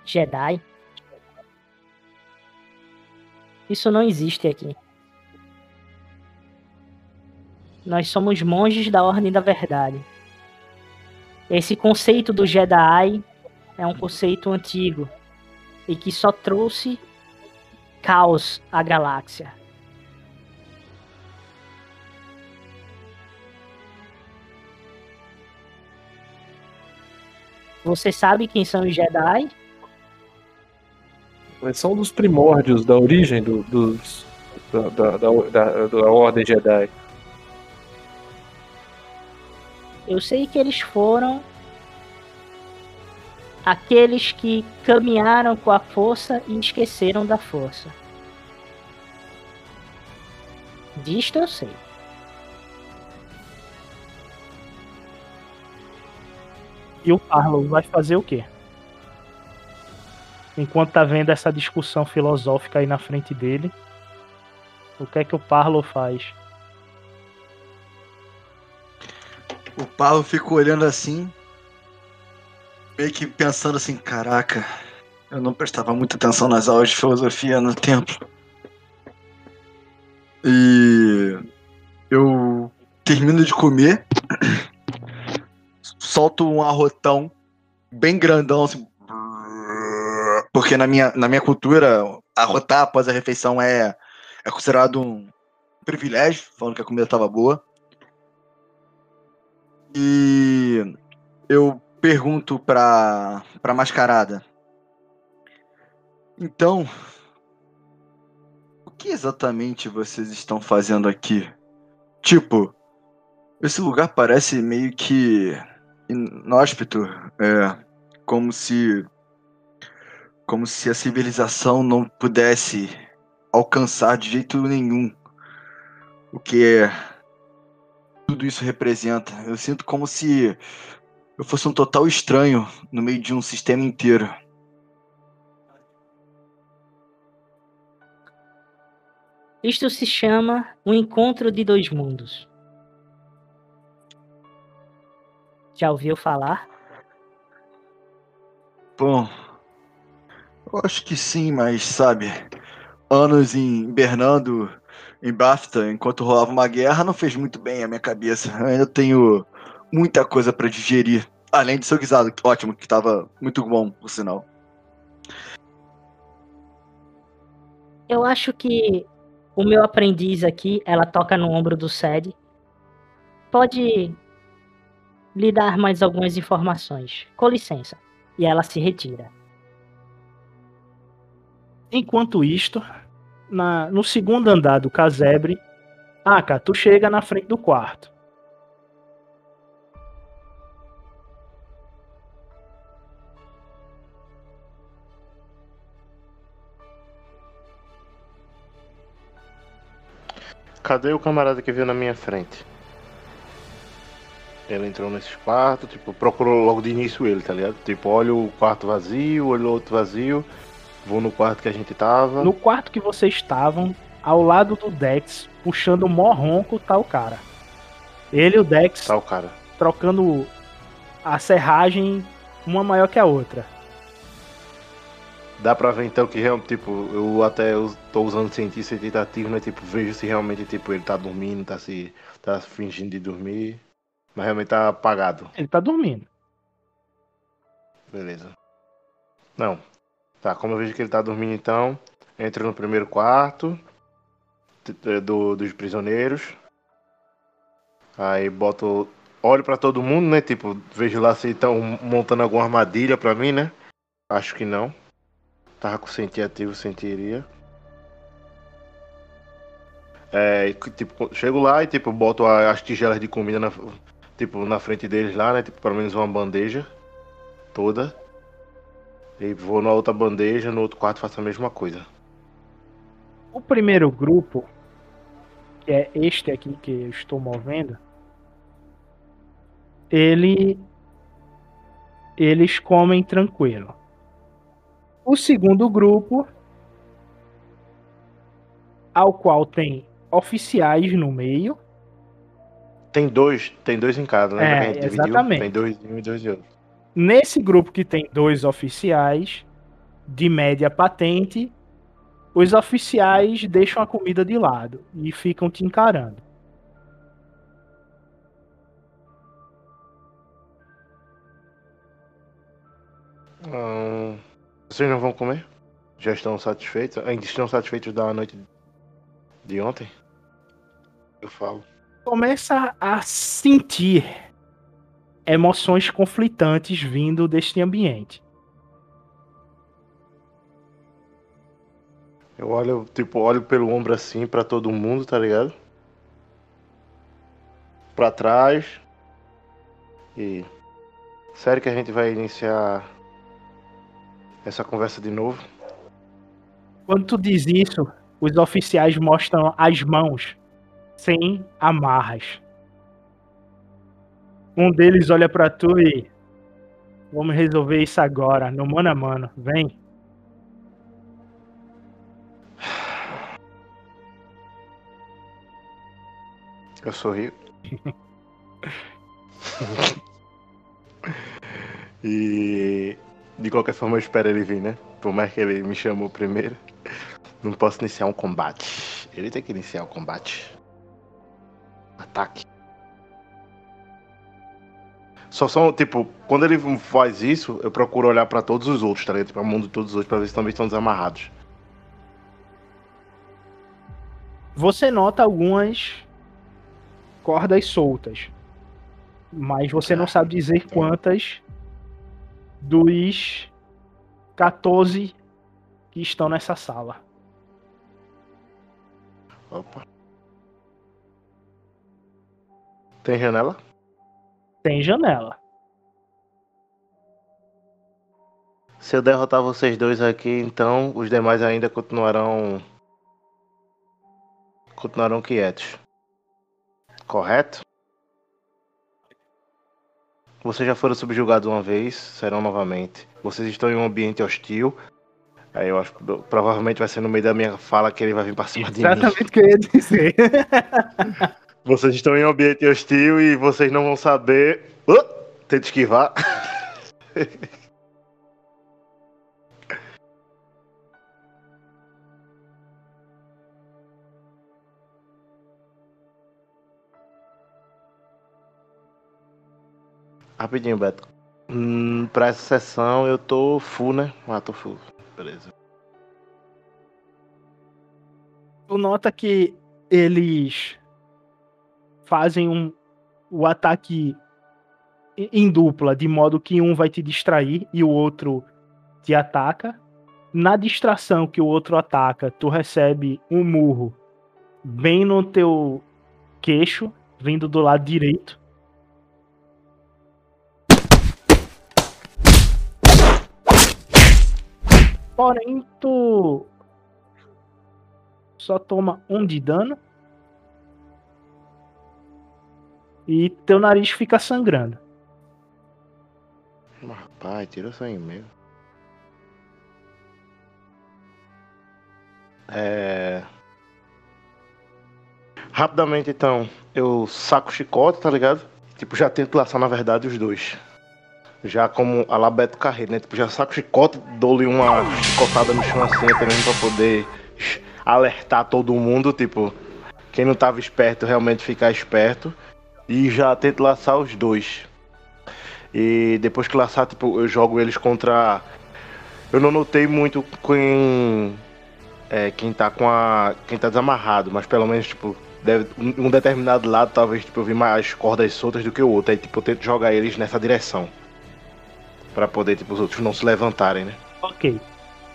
Jedi. Isso não existe aqui. Nós somos monges da Ordem da Verdade. Esse conceito do Jedi é um conceito antigo e que só trouxe caos à galáxia. Você sabe quem são os Jedi? Eles são dos primórdios da origem do, dos, da, da, da, da, da Ordem Jedi. Eu sei que eles foram aqueles que caminharam com a força e esqueceram da força. Disto eu sei. E o Parlo vai fazer o quê? Enquanto tá vendo essa discussão filosófica aí na frente dele, o que é que o Parlo faz? O Paulo fica olhando assim, meio que pensando assim, caraca, eu não prestava muita atenção nas aulas de filosofia no templo. E eu termino de comer, solto um arrotão bem grandão, assim. Porque na minha, na minha cultura, arrotar após a refeição é, é considerado um privilégio, falando que a comida estava boa. E eu pergunto pra, pra mascarada. Então, o que exatamente vocês estão fazendo aqui? Tipo, esse lugar parece meio que inóspito, é como se como se a civilização não pudesse alcançar de jeito nenhum o que é tudo isso representa. Eu sinto como se eu fosse um total estranho no meio de um sistema inteiro. Isto se chama o encontro de dois mundos. Já ouviu falar? Bom, eu acho que sim, mas sabe, anos em hibernando em BAFTA enquanto rolava uma guerra não fez muito bem a minha cabeça. Eu ainda tenho muita coisa para digerir. Além de seu guisado, ótimo, que tava muito bom, por sinal. Eu acho que o meu aprendiz aqui, ela toca no ombro do Sed. Pode lhe dar mais algumas informações. Com licença. E ela se retira. Enquanto isto, na, no segundo andar do casebre, Aka, tu chega na frente do quarto. Cadê o camarada que veio na minha frente? Ele entrou nesse quarto, tipo, procurou logo de início ele, tá ligado? Tipo, olha o quarto vazio, olha o outro vazio, vou no quarto que a gente tava. No quarto que vocês estavam, ao lado do Dex, puxando o mó ronco, tá o cara. Ele e o Dex Tá o cara. trocando a serragem, uma maior que a outra. Dá pra ver então que realmente, tipo, eu até us- tô usando cientista tentativo, né? Tipo, vejo se realmente, tipo, ele tá dormindo, tá se. tá fingindo de dormir. Mas realmente tá apagado. Ele tá dormindo. Beleza. Não. Tá, como eu vejo que ele tá dormindo então, entro no primeiro quarto do, dos prisioneiros. Aí boto. Olho pra todo mundo, né? Tipo, vejo lá se estão montando alguma armadilha pra mim, né? Acho que não. Tava com sentir ativo, sentiria. É, tipo, chego lá e tipo, boto as tigelas de comida na, tipo, na frente deles lá, né? Tipo, pelo menos uma bandeja toda. E vou na outra bandeja, no outro quarto faço a mesma coisa. O primeiro grupo, que é este aqui que eu estou movendo, ele eles comem tranquilo. O segundo grupo, ao qual tem oficiais no meio, Tem dois, tem dois em cada, lembra É, a gente dividiu? exatamente. Tem dois de um e dois de outro. Nesse grupo que tem dois oficiais de média patente, os oficiais deixam a comida de lado e ficam te encarando. Hum, vocês não vão comer? Já estão satisfeitos? Ainda estão satisfeitos da noite de ontem? Eu falo. Começa a sentir emoções conflitantes vindo deste ambiente. Eu olho, tipo, olho pelo ombro assim pra todo mundo, tá ligado? Pra trás. E. Sério que a gente vai iniciar essa conversa de novo? Quando tu diz isso, os oficiais mostram as mãos sem amarras. Um deles olha pra tu e vamos resolver isso agora, no mano a mano. Vem. Eu sorrio. e de qualquer forma eu espero ele vir, né? Por mais que ele me chamou primeiro. Não posso iniciar um combate. Ele tem que iniciar o combate. Ataque. Só são, tipo, quando ele faz isso, eu procuro olhar pra todos os outros, tá ligado? Tipo, o mundo de todos os outros, pra ver se também estão desamarrados. Você nota algumas cordas soltas, mas você não sabe dizer quantas dos 14 que estão nessa sala. Opa. Tem janela? Tem janela. Se eu derrotar vocês dois aqui, então os demais ainda continuarão. continuarão quietos. Correto? Vocês já foram subjugados uma vez, serão novamente. Vocês estão em um ambiente hostil. Aí eu acho que provavelmente vai ser no meio da minha fala que ele vai vir pra cima de mim. Exatamente o que eu ia dizer. Vocês estão em um ambiente hostil e vocês não vão saber. Uh, tenta esquivar. Rapidinho, Beto. Hum, pra essa sessão eu tô full, né? Ah, tô full. Beleza. tu nota que eles fazem um, o ataque em- dupla, de modo que um vai te distrair e o outro te ataca. Na distração que o outro ataca, tu recebe um murro bem no teu queixo, vindo do lado direito. Porém, tu só toma um de dano. E teu nariz fica sangrando. Rapaz, tira sangue mesmo. É. Rapidamente então, eu saco o chicote, tá ligado? Tipo, já tento laçar na verdade os dois. Já como a lá Beto Carreiro, né? Tipo, já saco o chicote, dou-lhe uma chicotada no chão assim, até mesmo pra poder alertar todo mundo, tipo, quem não tava esperto realmente ficar esperto. E já tento laçar os dois. E depois que laçar, tipo, eu jogo eles contra. Eu não notei muito quem. É, quem tá com a. Quem tá desamarrado, mas pelo menos, tipo, deve, um determinado lado, talvez, tipo, eu vi mais cordas soltas do que o outro. Aí, tipo, eu tento jogar eles nessa direção. Pra poder, tipo, os outros não se levantarem, né? Ok.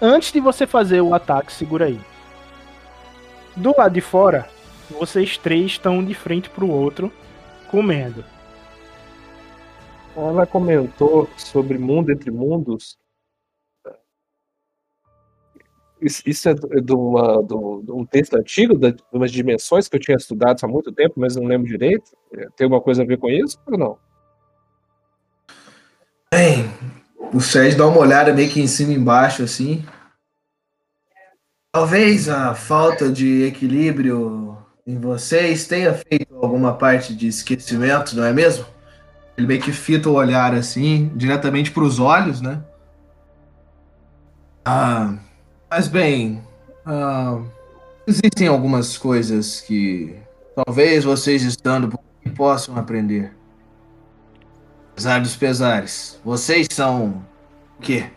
Antes de você fazer o ataque, segura aí. Do lado de fora, vocês três estão de frente pro outro, comendo. Ela comentou sobre mundo entre mundos. Isso é do- de, uma- de um texto antigo, da- de umas dimensões que eu tinha estudado há muito tempo, mas não lembro direito. Tem alguma coisa a ver com isso ou não? Bem, o Sérgio dá uma olhada meio que em cima e embaixo, assim. Talvez a falta de equilíbrio em vocês tenha feito alguma parte de esquecimento, não é mesmo? Ele meio que fita o olhar assim, diretamente para os olhos, né? Ah, mas bem, ah, existem algumas coisas que talvez vocês estando por aqui possam aprender. Apesar dos pesares, vocês são o quê?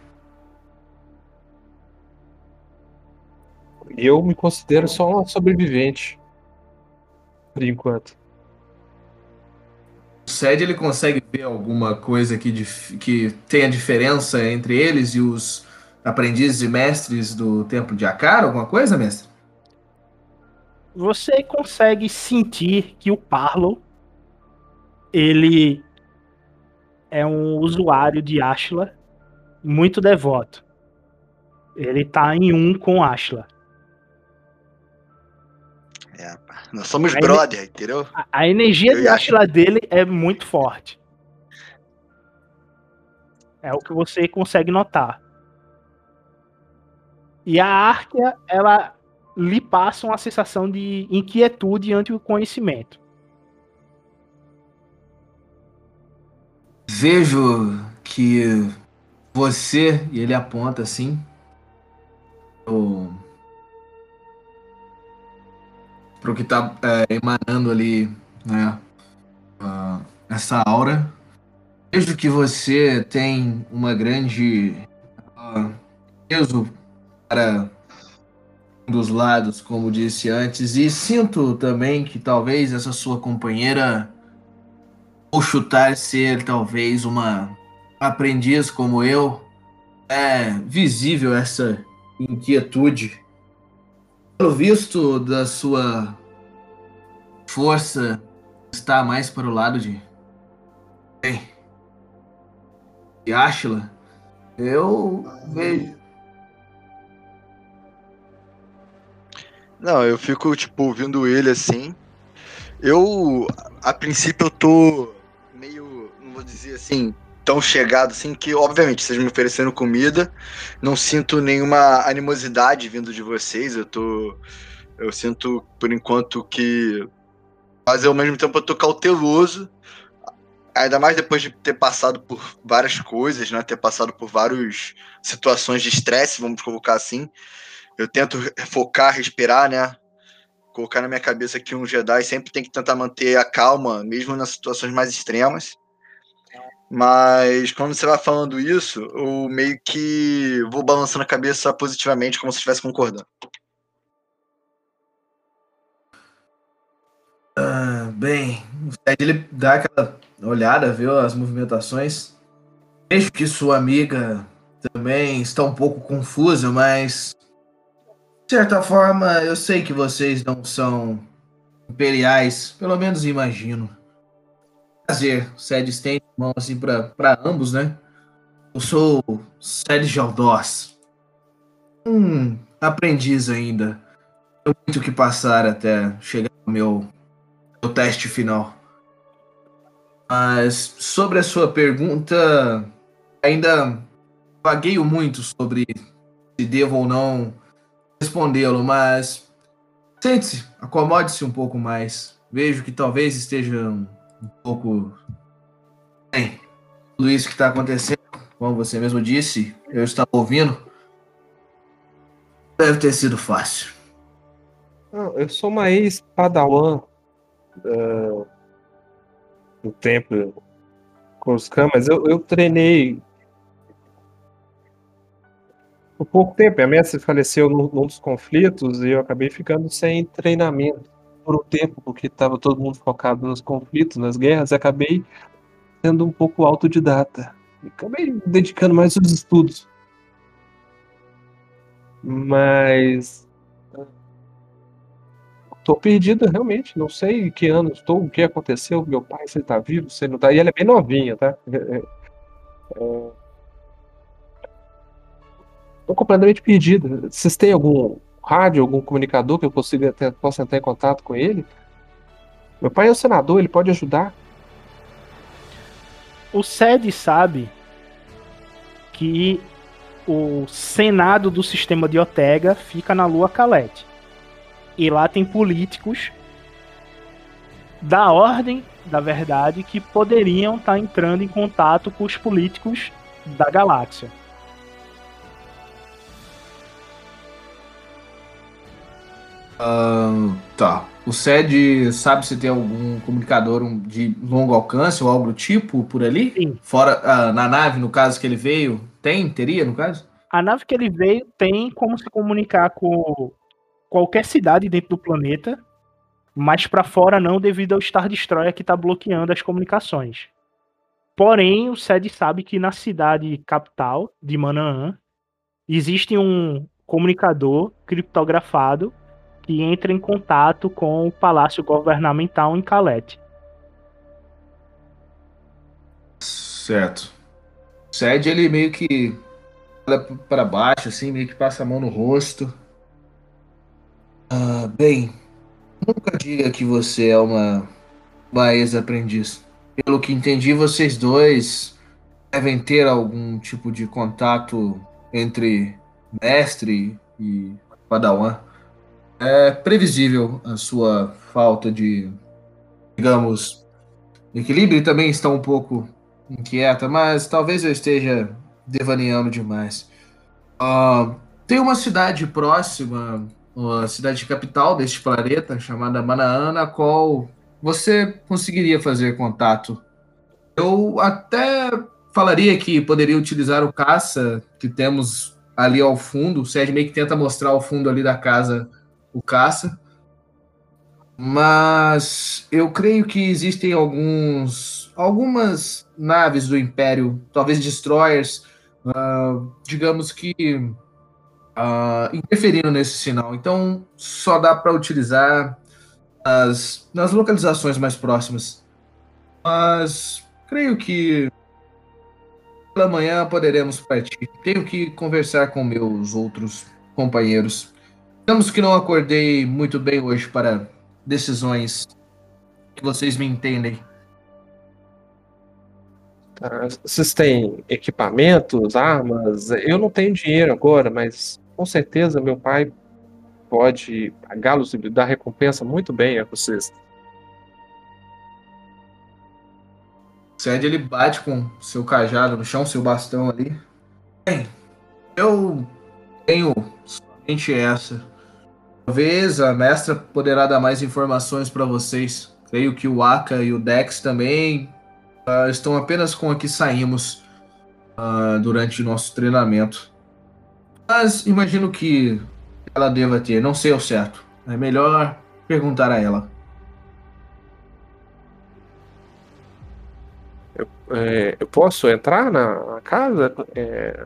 Eu me considero só uma sobrevivente. Por enquanto. O Sed ele consegue ver alguma coisa que, que tenha diferença entre eles e os aprendizes e mestres do templo de Akara? Alguma coisa, mestre? Você consegue sentir que o Parlo ele é um usuário de Ashla muito devoto. Ele tá em um com Ashla. É, pá. Nós somos Aí- brother, entendeu? A, a energia Eu de Ashla dele é muito forte. É o que você consegue notar. E a Arquia, ela lhe passa uma sensação de inquietude ante o conhecimento. Vejo que você, e ele aponta assim, o, pro que tá é, emanando ali, né, ah, essa aura. Vejo que você tem uma grande uh, peso para um dos lados, como disse antes, e sinto também que talvez essa sua companheira ou chutar ser talvez uma aprendiz como eu, é visível essa inquietude. Pelo visto da sua força está mais para o lado de bem, de Ashla. Eu vejo Não, eu fico, tipo, ouvindo ele assim. Eu, a princípio, eu tô meio, não vou dizer assim, tão chegado assim, que obviamente vocês me oferecendo comida, não sinto nenhuma animosidade vindo de vocês. Eu tô. Eu sinto, por enquanto, que. Mas ao mesmo tempo eu tô cauteloso. Ainda mais depois de ter passado por várias coisas, né? Ter passado por várias situações de estresse, vamos colocar assim eu tento focar, respirar, né? Colocar na minha cabeça que um Jedi sempre tem que tentar manter a calma, mesmo nas situações mais extremas. Mas quando você vai falando isso, eu meio que vou balançando a cabeça positivamente, como se estivesse concordando. Ah, bem, o Ted ele dá aquela olhada, viu as movimentações. Vejo que sua amiga também está um pouco confusa, mas de certa forma, eu sei que vocês não são imperiais, pelo menos imagino. Prazer, Sed estende a mão assim para ambos, né? Eu sou Sed Jaldós. Um aprendiz ainda. Tenho muito que passar até chegar ao meu, meu teste final. Mas sobre a sua pergunta, ainda vagueio muito sobre se devo ou não respondê-lo, mas sente-se, acomode-se um pouco mais. Vejo que talvez esteja um, pouco. Bem, tudo isso que está acontecendo, como você mesmo disse, eu estava ouvindo. Deve ter sido fácil. Não, eu sou uma ex-padawan uh, do templo Coruscant, mas eu, eu treinei por pouco tempo. A mestre faleceu num, num dos conflitos e eu acabei ficando sem treinamento por um tempo, porque estava todo mundo focado nos conflitos, nas guerras, acabei sendo um pouco autodidata. Acabei dedicando mais aos estudos. Mas. Estou perdido realmente, não sei que ano estou, o que aconteceu, meu pai, se ele tá vivo, se ele não tá. E ela é bem novinha, tá? É, é, é Estou completamente perdido. Vocês têm algum rádio, algum comunicador que eu consiga ter, possa entrar em contato com ele? Meu pai é o senador, ele pode ajudar. O SED sabe que o Senado do sistema de Otega fica na Lua Calete. E lá tem políticos da ordem da verdade que poderiam estar tá entrando em contato com os políticos da galáxia. Uh, tá. O SED sabe se tem algum comunicador de longo alcance ou algo do tipo por ali? Sim. Fora uh, na nave, no caso que ele veio, tem? Teria, no caso? A nave que ele veio tem como se comunicar com qualquer cidade dentro do planeta, mas para fora não, devido ao Star Destroyer que está bloqueando as comunicações. Porém, o SED sabe que na cidade capital de Manaan existe um comunicador criptografado que entra em contato com o palácio governamental em Calete. Certo. O Sed, ele meio que olha para baixo, assim, meio que passa a mão no rosto. Ah, bem, nunca diga que você é uma, uma ex-aprendiz. Pelo que entendi, vocês dois devem ter algum tipo de contato entre mestre e padawan. É previsível a sua falta de, digamos, equilíbrio também está um pouco inquieta, mas talvez eu esteja devaneando demais. Uh, tem uma cidade próxima, a cidade capital deste planeta, chamada Manaan, a qual você conseguiria fazer contato Eu até falaria que poderia utilizar o caça que temos ali ao fundo. O Sed meio que tenta mostrar ao fundo ali da casa o caça. Mas eu creio que existem alguns algumas naves do Império, talvez destroyers, uh, digamos que uh, interferindo nesse sinal. Então só dá para utilizar as, nas localizações mais próximas. Mas creio que pela manhã poderemos partir. Tenho que conversar com meus outros companheiros. Digamos que não acordei muito bem hoje para decisões que vocês me entendem. Tá, Vocês têm equipamentos, armas? Eu não tenho dinheiro agora, mas com certeza meu pai pode pagá-los e dar recompensa muito bem a vocês. O Sed ele bate com seu cajado no chão, seu bastão ali. Bem, eu tenho somente essa. Talvez a mestra poderá dar mais informações para vocês. Creio que o Aka e o Dex também ah, estão apenas com a que saímos ah, durante o nosso treinamento. Mas imagino que ela deva ter, não sei ao certo. É melhor perguntar a ela. É, eu posso entrar na casa? É,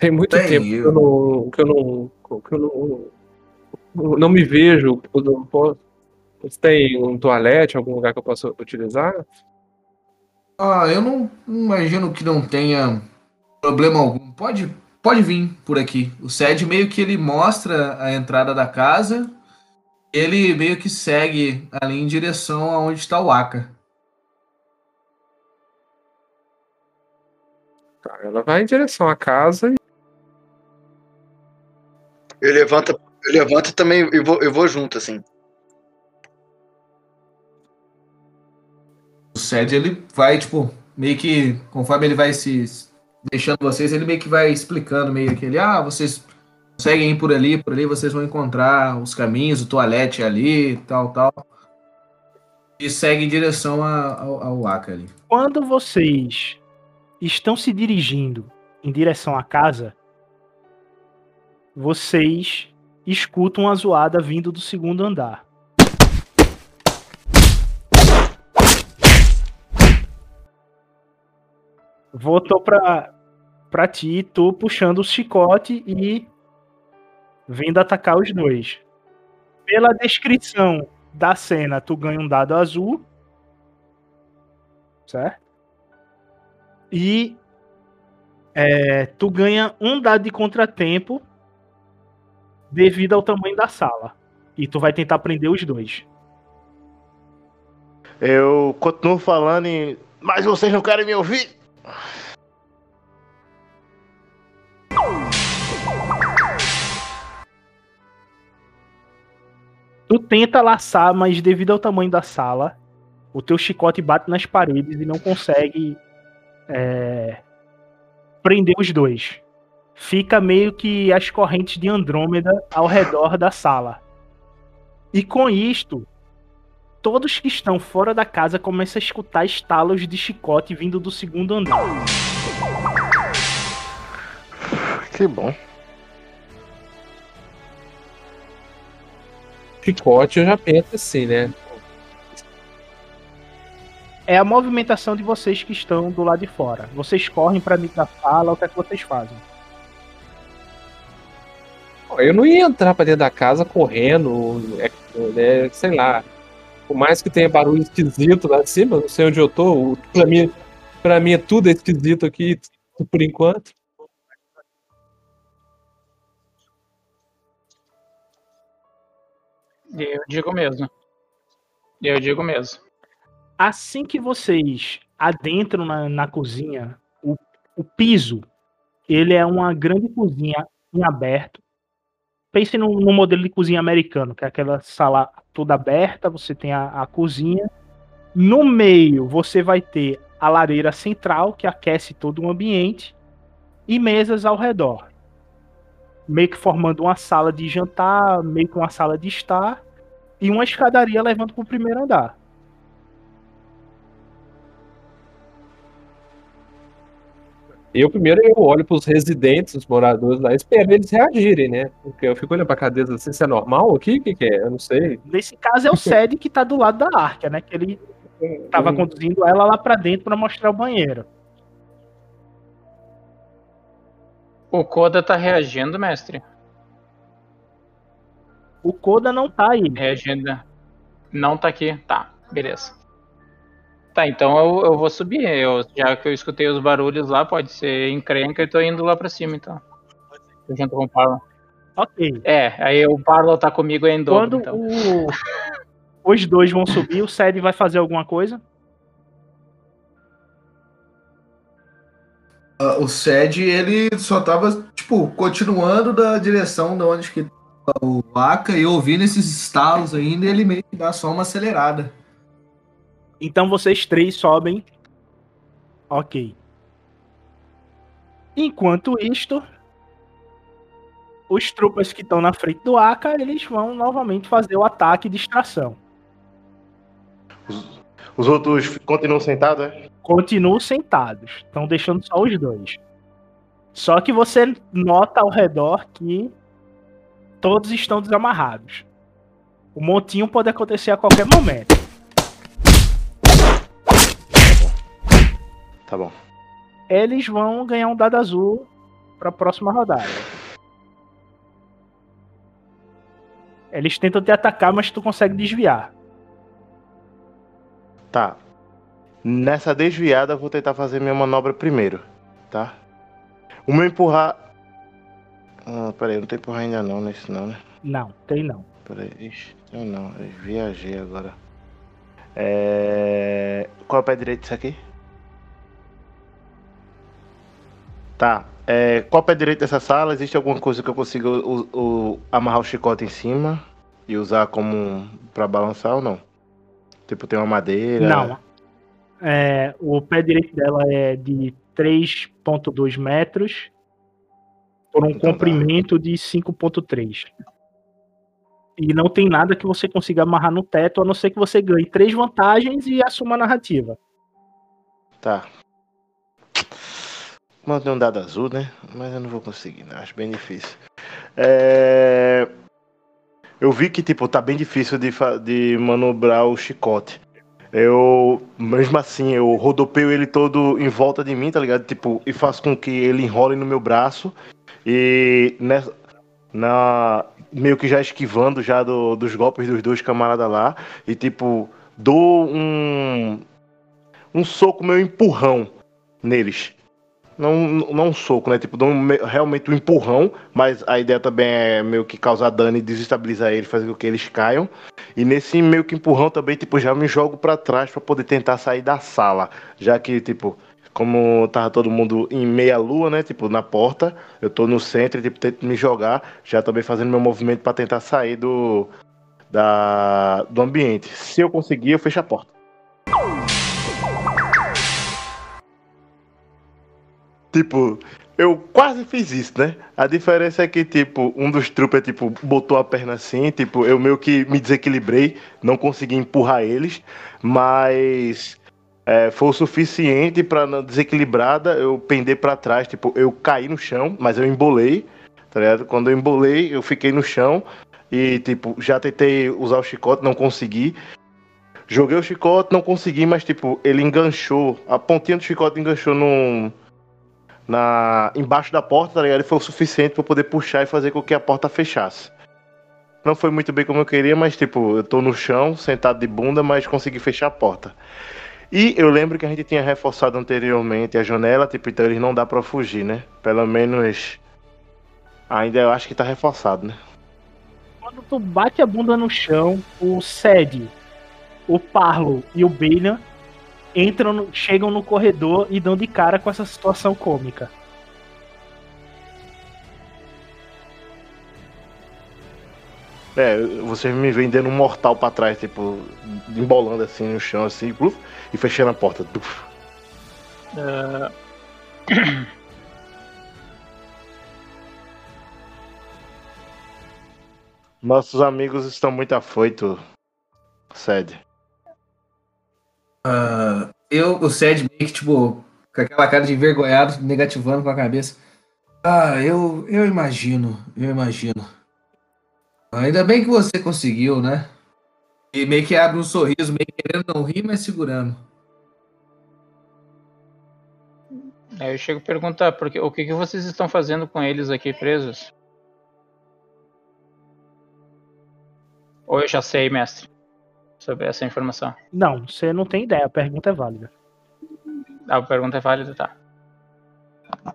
Tem muito Tem, tempo que eu não, que eu não, que eu não, não me vejo. eu posso- Você tem um toalete, algum lugar que eu possa utilizar? Ah, eu não imagino que não tenha problema algum. Pode, pode vir por aqui. O Sed meio que ele mostra a entrada da casa. Ele meio que segue ali em direção aonde está o Aka. Tá, ela vai em direção à casa e Eu levanto, eu levanto também e vou, eu vou junto, assim. O Sed ele vai, tipo, meio que, conforme ele vai se deixando vocês, ele meio que vai explicando meio que ele, ah, vocês seguem ir por ali, por ali vocês vão encontrar os caminhos, o toalete ali, tal, tal. E segue em direção a- ao, ao Aka ali. Quando vocês estão se dirigindo em direção à casa, vocês escutam uma zoada vindo do segundo andar. Voltou pra, pra ti, tu puxando o chicote e vindo atacar os dois. Pela descrição da cena, tu ganha um dado azul. Certo? E é, tu ganha um dado de contratempo devido ao tamanho da sala. E tu vai tentar prender os dois. Eu continuo falando em. Mas vocês não querem me ouvir? Tu tenta laçar, mas devido ao tamanho da sala, o teu chicote bate nas paredes e não consegue é, prender os dois. Fica meio que as correntes de Andrômeda ao redor da sala. E com isto, todos que estão fora da casa começam a escutar estalos de chicote vindo do segundo andar. Que bom. chicote eu já penso assim, né? É a movimentação de vocês que estão do lado de fora. Vocês correm pra dentro da sala, o que é que vocês fazem? Eu não ia entrar pra dentro da casa correndo, é, né, sei lá. Por mais que tenha barulho esquisito lá de cima, não sei onde eu tô. Pra mim, pra mim é tudo esquisito aqui, por enquanto. Eu digo mesmo. Eu digo mesmo. Assim que vocês adentram na, na cozinha, o, o piso, ele é uma grande cozinha em aberto. Pense no, no modelo de cozinha americano, que é aquela sala toda aberta, você tem a, a cozinha. No meio, você vai ter a lareira central, que aquece todo o ambiente, e mesas ao redor. Meio que formando uma sala de jantar, meio que uma sala de estar, e uma escadaria levando para o primeiro andar. Eu primeiro eu olho pros residentes, os moradores lá, espero eles reagirem, né? Porque eu fico olhando pra cadeira assim, se é normal aqui? O que, que é? Eu não sei. Nesse caso é o Sed que tá do lado da Arca, né? Que ele tava Hum. conduzindo ela lá pra dentro pra mostrar o banheiro. O Koda tá reagindo, mestre? O Koda não tá aí. Reagindo. Não tá aqui. Tá, beleza. Tá, então eu, eu vou subir. Eu, já que eu escutei os barulhos lá, pode ser encrenca e tô indo lá pra cima, então. Eu junto com o Parlo. Ok. É, aí o Parlo tá comigo em dobro, Quando então. o- os dois vão subir, o Sed vai fazer alguma coisa? Ah, o Sed, ele só tava, tipo, continuando da direção de onde que tava o Vaca e ouvindo esses estalos ainda, ele meio que dá só uma acelerada. Então vocês três sobem. Ok. Enquanto isto, os tropas que estão na frente do Aka, eles vão novamente fazer o ataque de distração. Os outros continuam sentados, é? Continuam sentados. Estão deixando só os dois. Só que você nota ao redor que todos estão desamarrados. O montinho pode acontecer a qualquer momento. Tá bom. Eles vão ganhar um dado azul para a próxima rodada. Eles tentam te atacar, mas tu consegue desviar. Tá. Nessa desviada eu vou tentar fazer minha manobra primeiro, tá? O meu empurrar. Ah, peraí, não tem empurrar ainda não nesse não, né? Não, tem não. Peraí, ixi, eu não, eu viajei agora. É... Qual é o pé direito disso aqui? Tá. É... Qual o pé direito dessa sala? Existe alguma coisa que eu consiga o- o- amarrar o chicote em cima e usar como pra balançar ou não? Tipo, tem uma madeira. Não. É, o pé direito dela é de 3,2 metros por um Então tá. comprimento de 5,3. E não tem nada que você consiga amarrar no teto, a não ser que você ganhe três vantagens e assuma a narrativa. Tá. Mandei um dado azul, né? Mas eu não vou conseguir? Acho bem difícil. É... Eu vi que, tipo, tá bem difícil de, de manobrar o chicote. Eu, mesmo assim, eu rodopeio ele todo em volta de mim, tá ligado? Tipo, e faço com que ele enrole no meu braço. E nessa, na, meio que já esquivando já do- dos golpes dos dois camaradas lá. E, tipo, dou um, um soco meio empurrão neles. Não, não um soco, né? Tipo, me- realmente um empurrão, mas a ideia também é meio que causar dano e desestabilizar eles, fazer com que eles caiam. E nesse meio que empurrão também, tipo, já me jogo pra trás pra poder tentar sair da sala. Já que, tipo, como tava todo mundo em meia lua, né? Tipo, na porta, eu tô no centro e, tipo, tento me jogar, já também fazendo meu movimento pra tentar sair do, da, do ambiente. Se eu conseguir, eu fecho a porta. Tipo, eu quase fiz isso, né? A diferença é que, tipo, um dos troopers, tipo, botou a perna assim, tipo, eu meio que me desequilibrei, não consegui empurrar eles, mas é, foi o suficiente pra na desequilibrada eu pender pra trás, tipo, eu caí no chão, mas eu embolei, tá ligado? Quando eu embolei, eu fiquei no chão e, tipo, já tentei usar o chicote, não consegui. Joguei o chicote, não consegui, mas, tipo, ele enganchou, a pontinha do chicote enganchou num na embaixo da porta, tá ligado? E foi o suficiente eu poder puxar e fazer com que a porta fechasse. Não foi muito bem como eu queria, mas tipo, eu tô no chão, sentado de bunda, mas consegui fechar a porta. E eu lembro que a gente tinha reforçado anteriormente a janela, tipo, então eles não dá pra fugir, né? Pelo menos ainda eu acho que tá reforçado, né? Quando tu bate a bunda no chão, o Sed, o Parlo e o Balian entram, chegam no corredor e dão de cara com essa situação cômica. É, vocês me vêm dando um mortal pra trás, tipo, embolando assim no chão, assim, pluf, e fechando a porta. Ah, Nossos amigos estão muito afoitos, Sede. Ah, eu, o Sed meio tipo, com aquela cara de envergonhado, negativando com a cabeça. Ah, eu, eu imagino, eu imagino. Ainda bem que você conseguiu, né? E meio que abre um sorriso, meio querendo não rir, mas segurando. Aí eu chego a perguntar, porque, o que, que vocês estão fazendo com eles aqui presos? Ou eu já sei, mestre, sobre essa informação? Não, você não tem ideia, a pergunta é válida. A pergunta é válida, tá.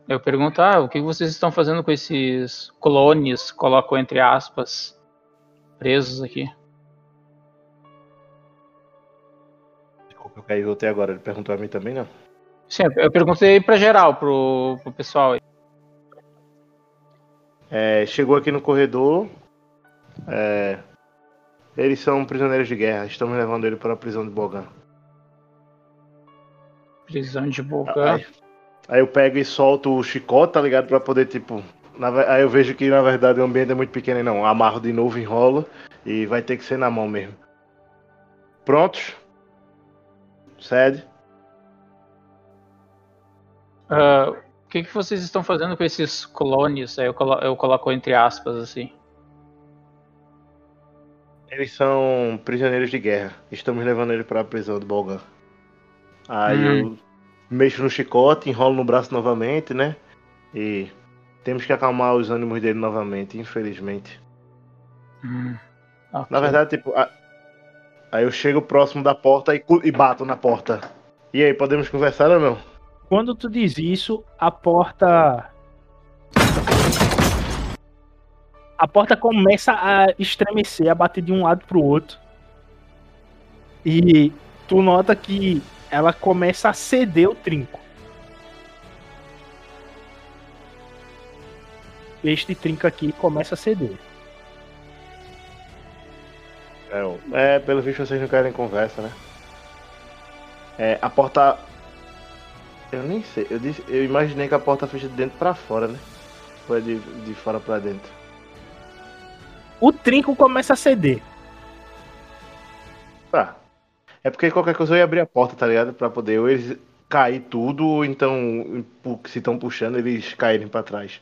Eu pergunto, ah, o que vocês estão fazendo com esses clones, coloco entre aspas, presos aqui? Eu caí até agora, ele perguntou a mim também, não? Sim, eu perguntei pra geral, pro, pro pessoal aí. É, chegou aqui no corredor. é, eles são prisioneiros de guerra. Estamos levando ele para a prisão de Bogan. Prisão de Bogan. Aí, aí eu pego e solto o chicote, tá ligado? Pra poder, tipo. na aí eu vejo que na verdade o ambiente é muito pequeno e não. Amarro de novo, enrolo e vai ter que ser na mão mesmo. Prontos? Cede. Ah, o que, que vocês estão fazendo com esses clones? Aí eu, colo eu coloco entre aspas assim. Eles são prisioneiros de guerra. Estamos levando ele para a prisão de Bolgan. Aí Hum. eu mexo no chicote, enrolo no braço novamente, né? E temos que acalmar os ânimos dele novamente, infelizmente. Hum, ok. Na verdade, tipo, a- aí eu chego próximo da porta e, e bato na porta. E aí, podemos conversar ou não? Quando tu diz isso, a porta. A porta começa a estremecer, a bater de um lado pro outro. E tu nota que ela começa a ceder o trinco. Este trinco aqui começa a ceder. É, é, pelo visto vocês não querem conversa, né? É, a porta. Eu nem sei, eu, disse, eu imaginei que a porta fecha de dentro pra fora, né? Foi de, de fora pra dentro. O trinco começa a ceder. Tá. É porque qualquer coisa eu ia abrir a porta, tá ligado? Pra poder ou eles cair tudo, ou então, se estão puxando, eles caírem pra trás.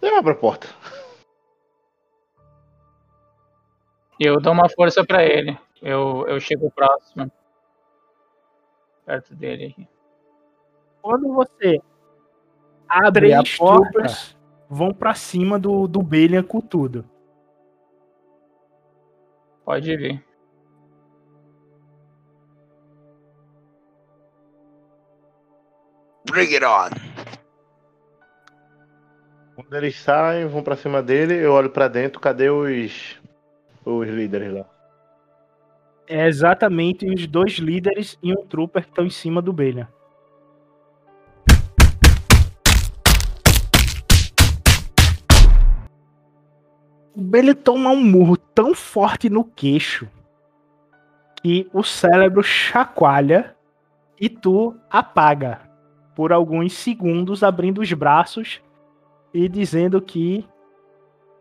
Eu abro a porta. Eu dou uma força pra ele. Eu, eu chego próximo. Perto dele aqui. Quando você abre Três a porta, vão pra cima do, do Belian com tudo. Pode vir. Bring it on! Quando eles saem, vão pra cima dele, eu olho pra dentro, cadê os. os líderes lá? É exatamente os dois líderes e um trooper que estão em cima do Belian. Belian toma um murro tão forte no queixo que o cérebro chacoalha e tu apaga por alguns segundos, abrindo os braços e dizendo que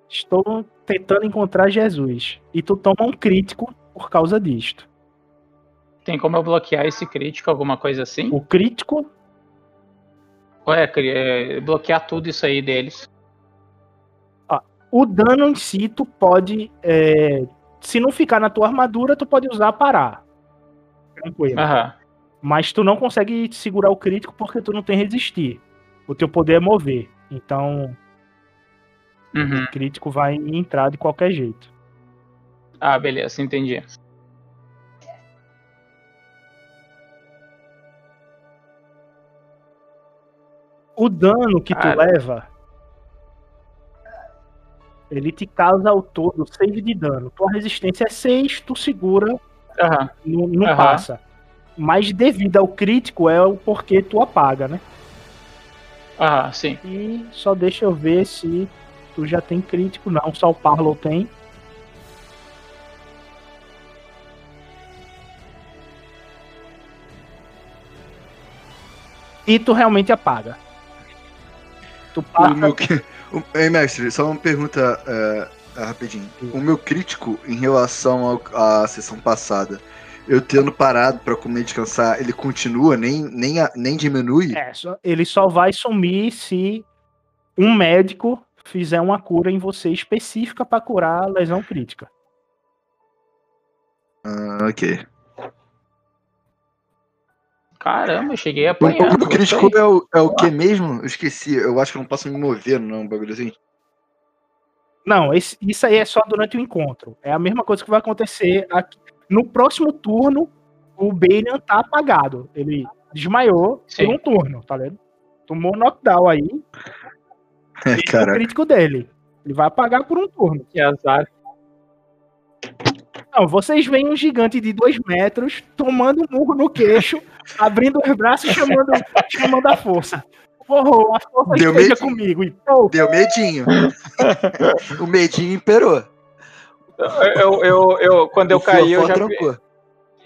estou tentando encontrar Jesus. E tu toma um crítico por causa disto. Tem como eu bloquear esse crítico, alguma coisa assim? O crítico é, cri- é, bloquear tudo isso aí deles? O dano em si, tu pode. é, se não ficar na tua armadura, tu pode usar parar. Tranquilo. Mas tu não consegue segurar o crítico porque tu não tem resistir. O teu poder é mover. Então, Uhum. o crítico vai entrar de qualquer jeito. Ah, beleza, entendi. O dano que tu Cara. leva. Ele te causa ao todo 6 de dano. Tua resistência é 6, tu segura, Aham. não, não Aham. passa. Mas devido ao crítico é o porquê tu apaga, né? Aham, sim. E só deixa eu ver se tu já tem crítico. Não, só o Parlow tem. E tu realmente apaga. Tu O passa. Ei, mestre, só uma pergunta é, é, rapidinho. O meu crítico em relação ao- à sessão passada, eu tendo parado pra comer e descansar, ele continua, nem, nem, nem diminui? É, só- ele só vai sumir se um médico fizer uma cura em você específica pra curar a lesão crítica. Ah, ok. Caramba, eu cheguei a O, o, apanhar. o crítico é o, é o que mesmo? Eu esqueci. Eu acho que eu não posso me mover, não, um bagulho assim. Não, esse- isso aí é só durante o encontro. É a mesma coisa que vai acontecer aqui. No próximo turno, o Balian tá apagado. Ele desmaiou Sim. por um turno, tá vendo? Tomou knockdown aí. É, Esse é o crítico dele. Ele vai apagar por um turno. Que azar. Não, vocês veem um gigante de dois metros tomando um murro no queixo, abrindo os braços e chamando, chamando a força. Porra, a força Deu esteja medinho. comigo. E, pô, Deu medinho. o medinho imperou. Eu, eu, eu, quando eu caí, eu já. trancou.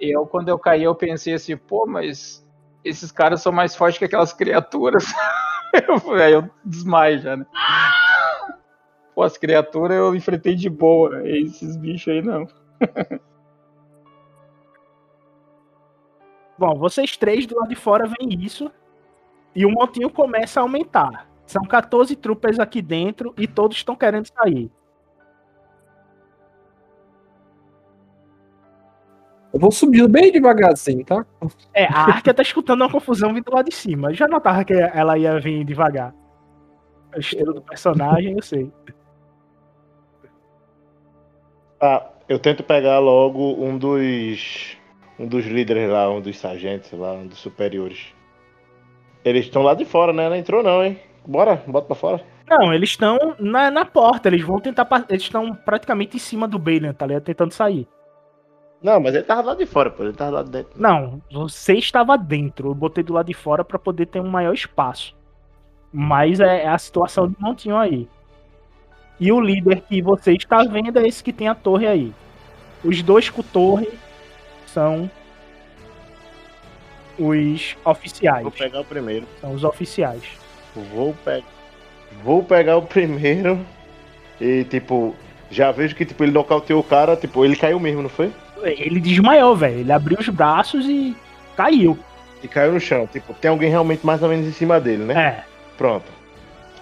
Eu, quando eu caí, eu pensei assim, pô, mas esses caras são mais fortes que aquelas criaturas. eu, aí eu desmaio já, né? Pô, as criaturas eu enfrentei de boa, né? esses bichos aí não. Bom, vocês três do lado de fora veem isso e o montinho começa a aumentar. São 14 trupas aqui dentro e todos estão querendo sair. Eu vou subindo bem devagarzinho, tá? É, a Arkia tá escutando uma confusão vindo lá de cima. Eu já notava que ela ia vir devagar. O estilo do personagem, eu sei. Ah, eu tento pegar logo um dos. Um dos líderes lá, um dos sargentos lá, um dos superiores. Eles estão lá de fora, né? Não entrou não, hein? Bora, bota pra fora. Não, eles estão na, na porta, eles vão tentar. Eles estão praticamente em cima do Balian, tá ligado? Tentando sair. Não, mas ele tava lá de fora, pô. Ele tava lá de dentro. Não, você estava dentro. Eu botei do lado de fora pra poder ter um maior espaço. Mas é, é a situação de montinho aí. E o líder que você está vendo é esse que tem a torre aí. Os dois com torre são os oficiais. Vou pegar o primeiro. São os oficiais. Vou pegar. Vou pegar o primeiro. E tipo, já vejo que tipo, ele nocauteou o cara, tipo, ele caiu mesmo, não foi? Ele desmaiou, velho. Ele abriu os braços e caiu. E caiu no chão. Tipo, tem alguém realmente mais ou menos em cima dele, né? É. Pronto.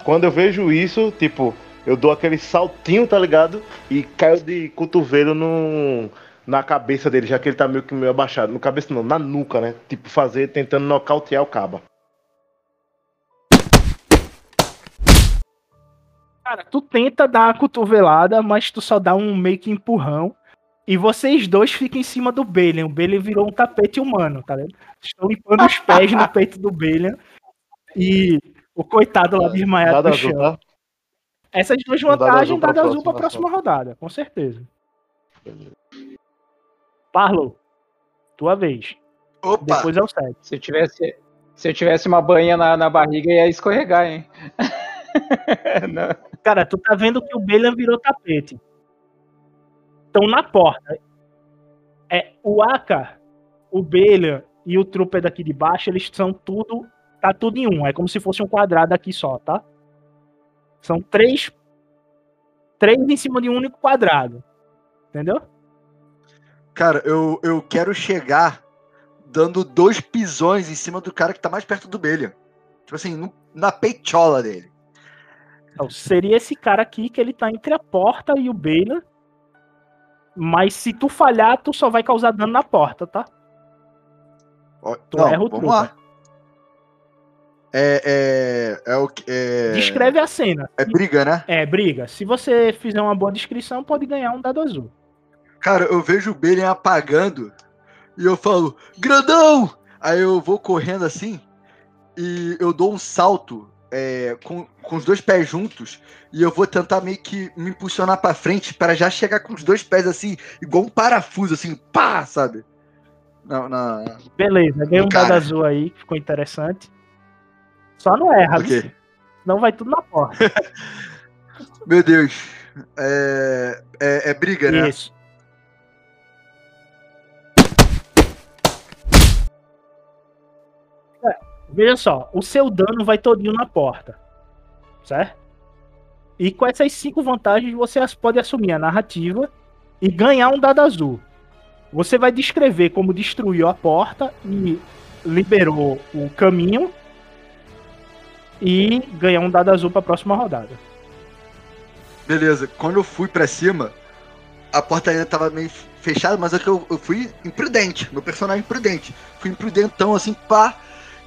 Quando eu vejo isso, tipo, eu dou aquele saltinho, tá ligado? E caio de cotovelo no, na cabeça dele, já que ele tá meio que meio abaixado. No cabeça não, na nuca, né? Tipo, fazer, tentando nocautear o caba. Cara, tu tenta dar a cotovelada, mas tu só dá um meio que empurrão. E vocês dois ficam em cima do Balian. O Balian virou um tapete humano, tá ligado? Estão limpando os pés no peito do Balian. E o coitado lá desmaiado no azul, chão. tá? Essas duas vantagens, azul dado azul pra próxima próxima rodada, com certeza. Parlo, tua vez. Opa! Depois é o 7. Se eu tivesse, se eu tivesse uma banha na, na barriga, ia escorregar, hein? Não. Cara, tu tá vendo que o Belian virou tapete. Estão na porta. É, o Aka, o Belian e o Trooper daqui de baixo, eles são tudo. Tá tudo em um. É como se fosse um quadrado aqui só, tá? São três. Três em cima de um único quadrado. Entendeu? Cara, eu, eu quero chegar dando dois pisões em cima do cara que tá mais perto do Belian. Tipo assim, no- na peitola dele. Então, seria esse cara aqui que ele tá entre a porta e o Belian. Mas se tu falhar, tu só vai causar dano na porta, tá? Ó, Tu não, erra o vamos lá. É, é, é o que. É, Descreve a cena. é briga, né? É, briga. Se você fizer uma boa descrição, pode ganhar um dado azul. Cara, eu vejo o Belian apagando e eu falo, grandão! Aí eu vou correndo assim e eu dou um salto é, com, com os dois pés juntos e eu vou tentar meio que me impulsionar pra frente para já chegar com os dois pés assim, igual um parafuso, assim, pá, sabe? Na, na... Beleza, ganhei um dado azul aí, que ficou interessante. Só não erra, Ok. viu? Senão vai tudo na porta. Meu Deus. É, é, é briga, né? Isso. Veja só, o seu dano vai todinho na porta. Certo? E com essas cinco vantagens você pode assumir a narrativa e ganhar um dado azul. Você vai descrever como destruiu a porta e liberou o caminho e ganhar um dado azul pra próxima rodada. Beleza, quando eu fui pra cima, a porta ainda tava meio fechada, mas é que eu, eu fui imprudente. Meu personagem imprudente. Fui imprudentão, assim, pá.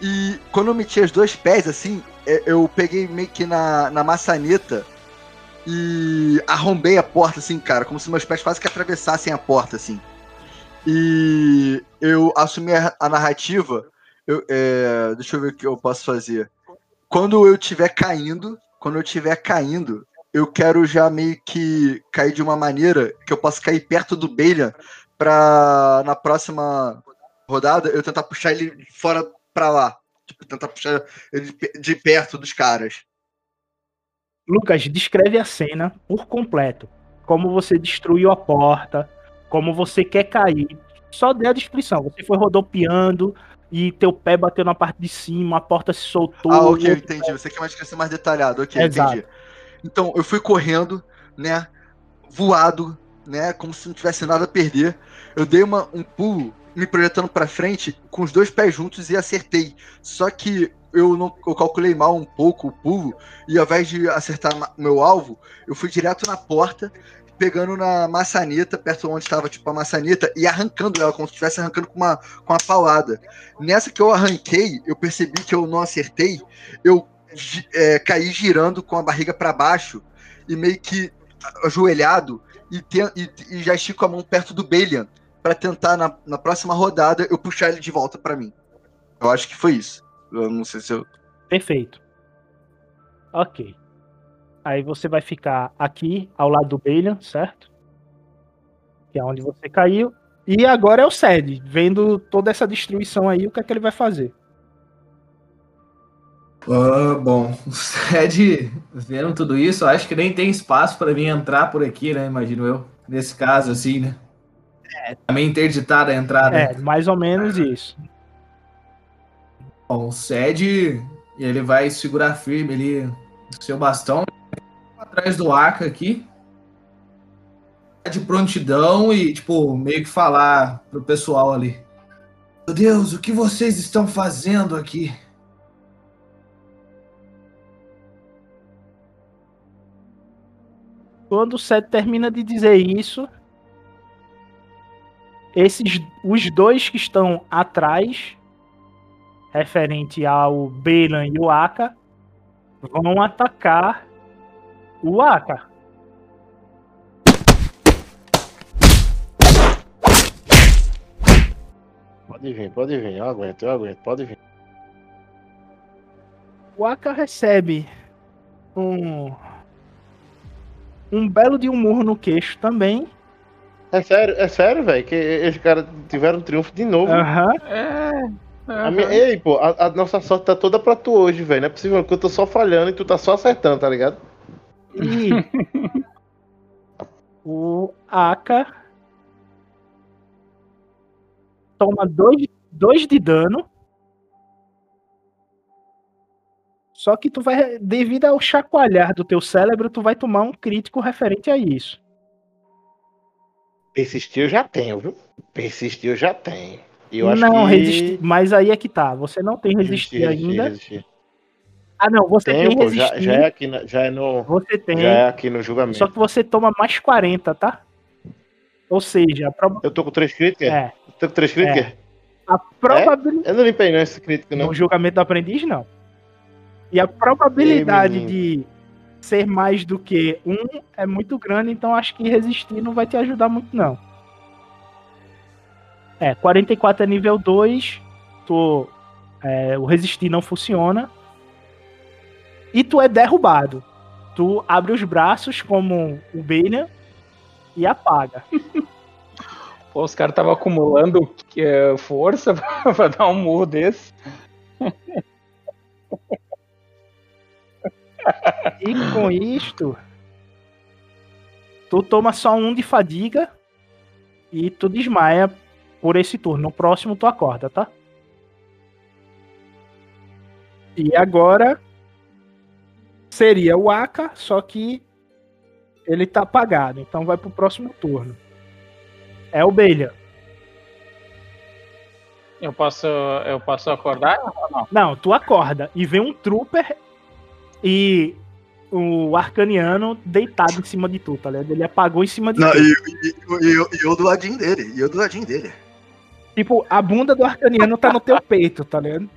E quando eu meti os dois pés, assim, é, eu peguei meio que na, na maçaneta e arrombei a porta, assim, cara, como se meus pés quase que atravessassem a porta, assim. E eu assumi a, a narrativa. Eu, é, deixa eu ver o que eu posso fazer. Quando eu estiver caindo, quando eu estiver caindo, eu quero já meio que cair de uma maneira que eu possa cair perto do Balian pra na próxima rodada eu tentar puxar ele fora pra lá. Tipo, tentar puxar ele de pe- de perto dos caras. Lucas, descreve a cena por completo. Como você destruiu a porta, como você quer cair. Só dê a descrição. Você foi rodopiando e teu pé bateu na parte de cima, a porta se soltou. Ah, ok, entendi. Você quer uma descrição mais detalhada, ok, Exato. entendi. Então, eu fui correndo, né? Voado, né? Como se não tivesse nada a perder. Eu dei uma, um pulo, me projetando pra frente, com os dois pés juntos e acertei. Só que eu não eu calculei mal um pouco o pulo, e ao invés de acertar meu alvo, eu fui direto na porta, pegando na maçaneta, perto onde estava tipo a maçaneta, e arrancando ela, como se estivesse arrancando com uma, com uma paulada. Nessa que eu arranquei, eu percebi que eu não acertei, eu é, caí girando com a barriga para baixo e meio que ajoelhado e, te- e- e já estico a mão perto do Balian para tentar na, na próxima rodada eu puxar ele de volta para mim. Eu acho que foi isso. Eu não sei se eu. Perfeito. Ok. Aí você vai ficar aqui ao lado do Balian, certo? Que é onde você caiu. E agora é o Sed, vendo toda essa destruição aí, o que é que ele vai fazer? Ah, bom, o Sed, vendo tudo isso, acho que nem tem espaço para mim entrar por aqui, né? Imagino eu. Nesse caso, assim, né? É, meio interditada a entrada. É, mais ou menos isso. Bom, o Sed, ele vai segurar firme ali o seu bastão atrás do Aka aqui. De prontidão e, tipo, meio que falar pro pessoal ali. Meu Deus, o que vocês estão fazendo aqui? Quando o Sed termina de dizer isso, esses os dois que estão atrás, referente ao Belan e o Aka, vão atacar o Aka. Pode vir, pode vir, eu aguento, eu aguento, pode vir. O Aka recebe um um belo de um murro no queixo também. É sério, é sério, velho, que esses caras tiveram triunfo de novo. Aham. É. A minha- Ei, pô, a, a nossa sorte tá toda pra tu hoje, velho. Não é possível que eu tô só falhando e tu tá só acertando, tá ligado? E o Aka toma dois, dois de dano. Só que tu vai, devido ao chacoalhar do teu cérebro, tu vai tomar um crítico referente a isso. Persistir eu já tenho, viu? Persistir eu já tenho. Eu acho não, que... resistir, mas aí é que tá. Você não tem resistir, ainda. resistir. Ah, não, você tem pô, resistir. já, já é aqui, na- já é no... Você tem. Já é aqui no julgamento. Só que você toma mais 40, tá? Ou seja, a, proba- Eu tô com três críticas? É. Tô com três críticas? a probabilidade. Eu não limpei não esse crítico, não. No julgamento do aprendiz, não. E a probabilidade de ser mais do que um é muito grande, então acho que resistir não vai te ajudar muito, não. É, 44 é nível 2, tu, é, o resistir não funciona. E tu é derrubado. Tu abre os braços como o Balian e apaga. Pô, os caras estavam acumulando eh, força pra dar um murro desse. E com isto, tu toma só um de fadiga e tu desmaia por esse turno. No próximo tu acorda, tá? E agora seria o Aka, só que ele tá apagado, então vai pro próximo turno. É o Belha. Eu posso, eu posso acordar não? Não, tu acorda e vê um trooper e o arcaniano deitado em cima de tu, tá ligado? Ele apagou em cima de Não, tu. e, e- e- e eu, e do ladinho dele. E eu do ladinho dele. Tipo, a bunda do arcaniano tá no teu peito, tá ligado?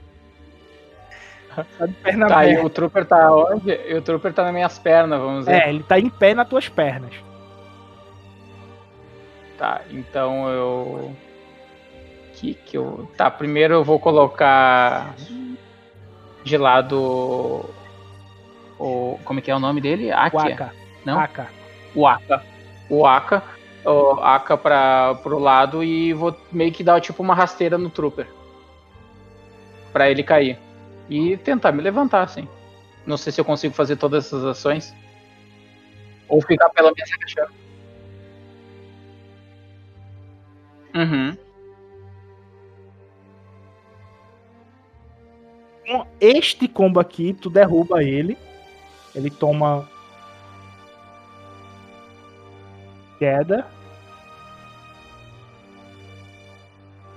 Tá de perna Tá, e o Trooper tá onde? E o Trooper tá nas minhas pernas, vamos dizer. É, ele tá em pé nas tuas pernas. Tá, então eu. Que que eu. Tá, primeiro eu vou colocar de lado o. Como é que é o nome dele? Akia? Waka. Não? Aka. O Aka. O Aka. O Aka pra, pro lado e vou meio que dar tipo uma rasteira no Trooper. Pra ele cair. E tentar me levantar, assim. Não sei se eu consigo fazer todas essas ações. Ou ficar pelo menos agachando. Uhum. Com este combo aqui, tu derruba ele. Ele toma. Queda.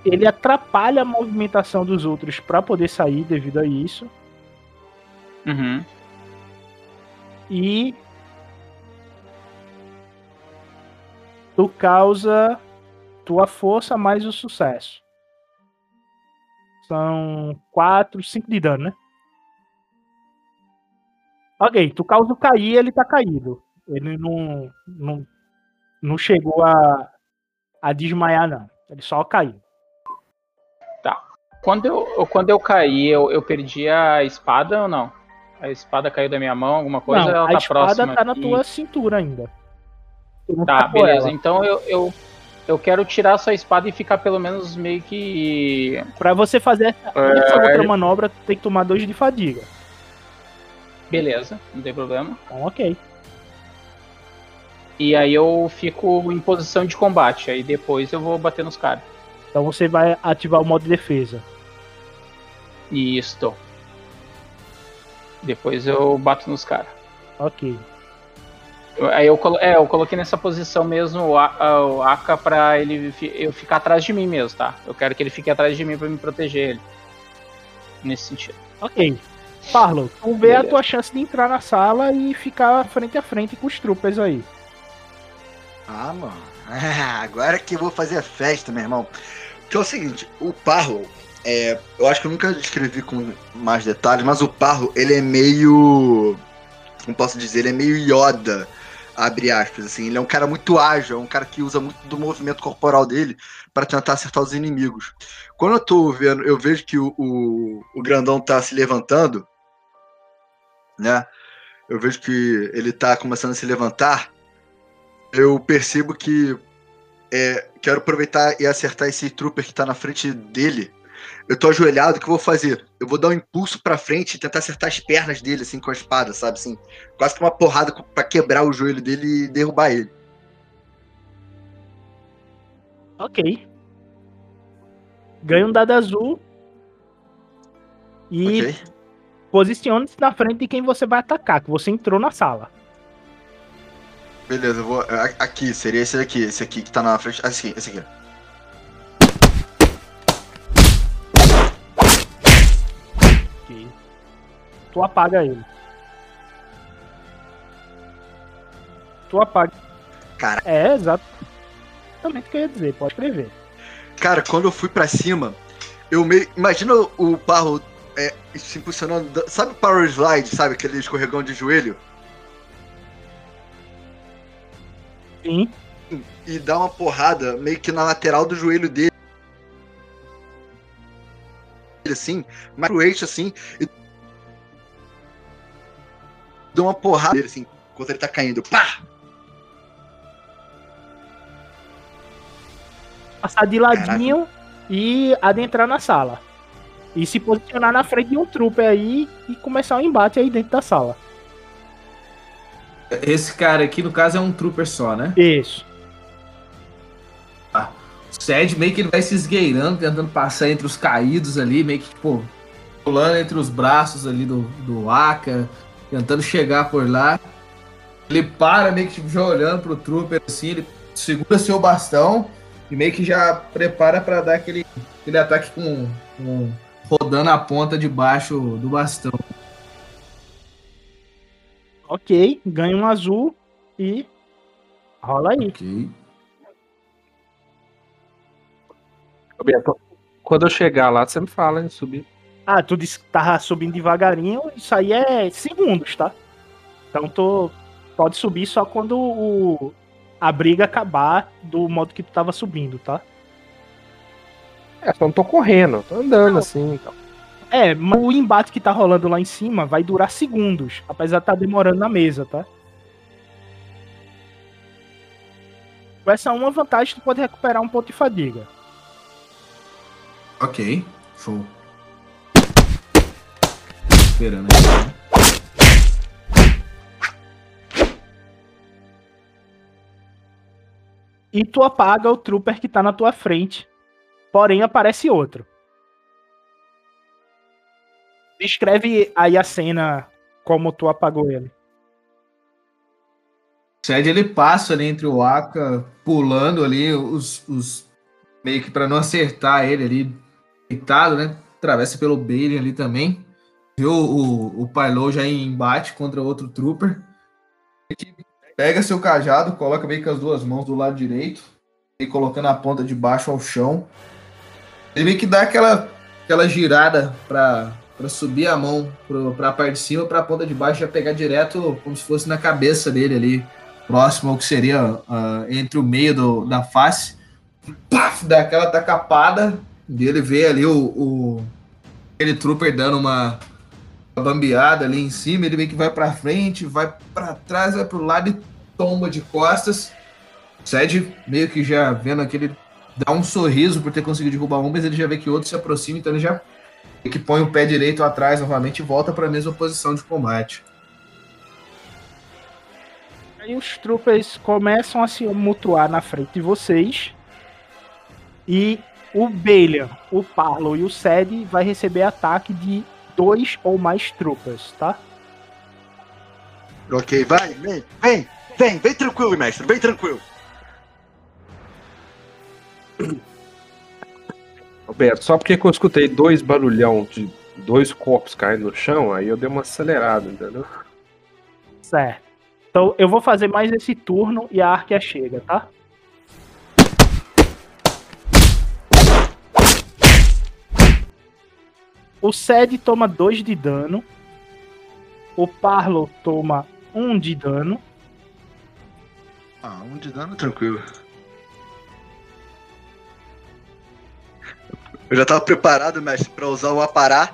Ele atrapalha a movimentação dos outros pra poder sair devido a isso. Uhum. E. Tu causa tua força mais o sucesso. São 4, 5 de dano, né? Ok, tu causa cair, ele tá caído. Ele não, não, não chegou a, a desmaiar, não. Ele só caiu. Tá. Quando eu, quando eu caí, eu, eu perdi a espada ou não? A espada caiu da minha mão, alguma coisa? não, ela a tá espada próxima tá na tua cintura ainda. Tá, beleza. ela. Então eu, eu, eu quero tirar sua espada e ficar pelo menos meio que. Pra você fazer essa, É, essa outra manobra, tu tem que tomar dois de fadiga. Beleza, não tem problema. Então, ok. E aí eu fico em posição de combate. Aí depois eu vou bater nos caras. Então você vai ativar o modo de defesa. Isto. Depois eu bato nos caras. Ok. Aí eu, colo- é, eu coloquei nessa posição mesmo o, A- a- o Aka pra ele eu ficar atrás de mim mesmo, tá? Eu quero que ele fique atrás de mim pra me proteger ele. Nesse sentido. Ok. Parlo, tu vê a tua chance de entrar na sala e ficar frente a frente com os troopers aí. Ah, mano. Ah, agora que eu vou fazer a festa, meu irmão. Que é o seguinte, o Parlo, é, eu acho que eu nunca descrevi com mais detalhes, mas o Parlo, ele é meio. Como posso dizer? Ele é meio Yoda, abre aspas, assim. Ele é um cara muito ágil, é um cara que usa muito do movimento corporal dele para tentar acertar os inimigos. Quando eu tô vendo, eu vejo que o, o, o grandão tá se levantando, né? Eu vejo que ele tá começando a se levantar eu percebo que é, quero aproveitar e acertar esse trooper que tá na frente dele. Eu tô ajoelhado, o que eu vou fazer? Eu vou dar um impulso pra frente e tentar acertar as pernas dele, assim, com a espada, sabe? Assim, quase que uma porrada pra quebrar o joelho dele e derrubar ele. Ok. Ganha um dado azul. E Ok? Posicione-se na frente de quem você vai atacar, que você entrou na sala. Beleza, eu vou. a- Aqui, seria esse aqui, esse aqui que tá na frente. Esse aqui, esse aqui. Ok. Tu apaga ele. Tu apaga. Cara. É, exato. Exatamente o que eu ia dizer, pode escrever. Cara, quando eu fui pra cima, eu meio. Imagina o- o Parro é, se impulsionando. Sabe o Power Slide, sabe? Aquele escorregão de joelho? Sim. E dá uma porrada meio que na lateral do joelho dele. Assim, mais pro eixo assim. E dá uma porrada nele assim, enquanto ele tá caindo. Pá! Passar de ladinho e adentrar na sala. E se posicionar na frente de um trooper aí e começar um embate aí dentro da sala. Esse cara aqui, no caso, é um trooper só, né? Isso. O Sed meio que ele vai se esgueirando, tentando passar entre os caídos ali, meio que, tipo, pulando entre os braços ali do, do Aka, tentando chegar por lá. Ele para, meio que tipo, já olhando pro trooper assim, ele segura seu bastão e meio que já prepara pra dar aquele, aquele ataque com, com rodando a ponta de baixo do bastão. Ok, ganha um azul e rola aí. Ok. Quando eu chegar lá, você me fala, hein, subir. Ah, tu disse que tava subindo devagarinho, isso aí é segundos, tá? Então tu pode subir só quando o, a briga acabar do modo que tu tava subindo, tá? É, só não tô correndo, tô andando assim. Então. É, mas o embate que tá rolando lá em cima vai durar segundos, apesar de estar demorando na mesa, tá? Com essa uma vantagem, tu pode recuperar um ponto de fadiga. Ok, show. Esperando aqui. né? E tu apaga o trooper que tá na tua frente. Porém, aparece outro. Descreve aí a cena como tu apagou ele. Sed ele passa ali entre o Aka, pulando ali os, os meio que para não acertar ele ali, deitado, né? Atravessa pelo Bailey ali também. Viu o, o Pailou já em embate contra outro trooper. Pega seu cajado, coloca meio com as duas mãos do lado direito e colocando a ponta de baixo ao chão. Ele meio que dá aquela, aquela girada para subir a mão para a parte de cima, para a ponta de baixo já pegar direto como se fosse na cabeça dele ali, próximo ao que seria ah, entre o meio do, da face. Paf, dá aquela tacapada e ele vê ali o, o aquele trooper dando uma, uma bambeada ali em cima, ele meio que vai para frente, vai para trás, vai pro lado e tomba de costas. Sed meio que já vendo aquele dá um sorriso por ter conseguido derrubar um, mas ele já vê que outro se aproxima, então ele já que põe o pé direito atrás novamente e volta para a mesma posição de combate. Aí os troopers começam a se mutuar na frente de vocês. E o Balian, o Parlo e o Sed vai receber ataque de dois ou mais troopers, tá? Ok, vai, vem, vem, vem, vem tranquilo, mestre, vem tranquilo. Roberto, só porque que eu escutei dois barulhão de dois corpos caindo no chão, aí eu dei uma acelerada, entendeu? Certo. Então eu vou fazer mais esse turno e a Arquia chega, tá? O Sed toma 2 de dano. O Parlo toma 1 um de dano. Ah, um de dano tranquilo. Eu já tava preparado, mestre, pra usar o aparar.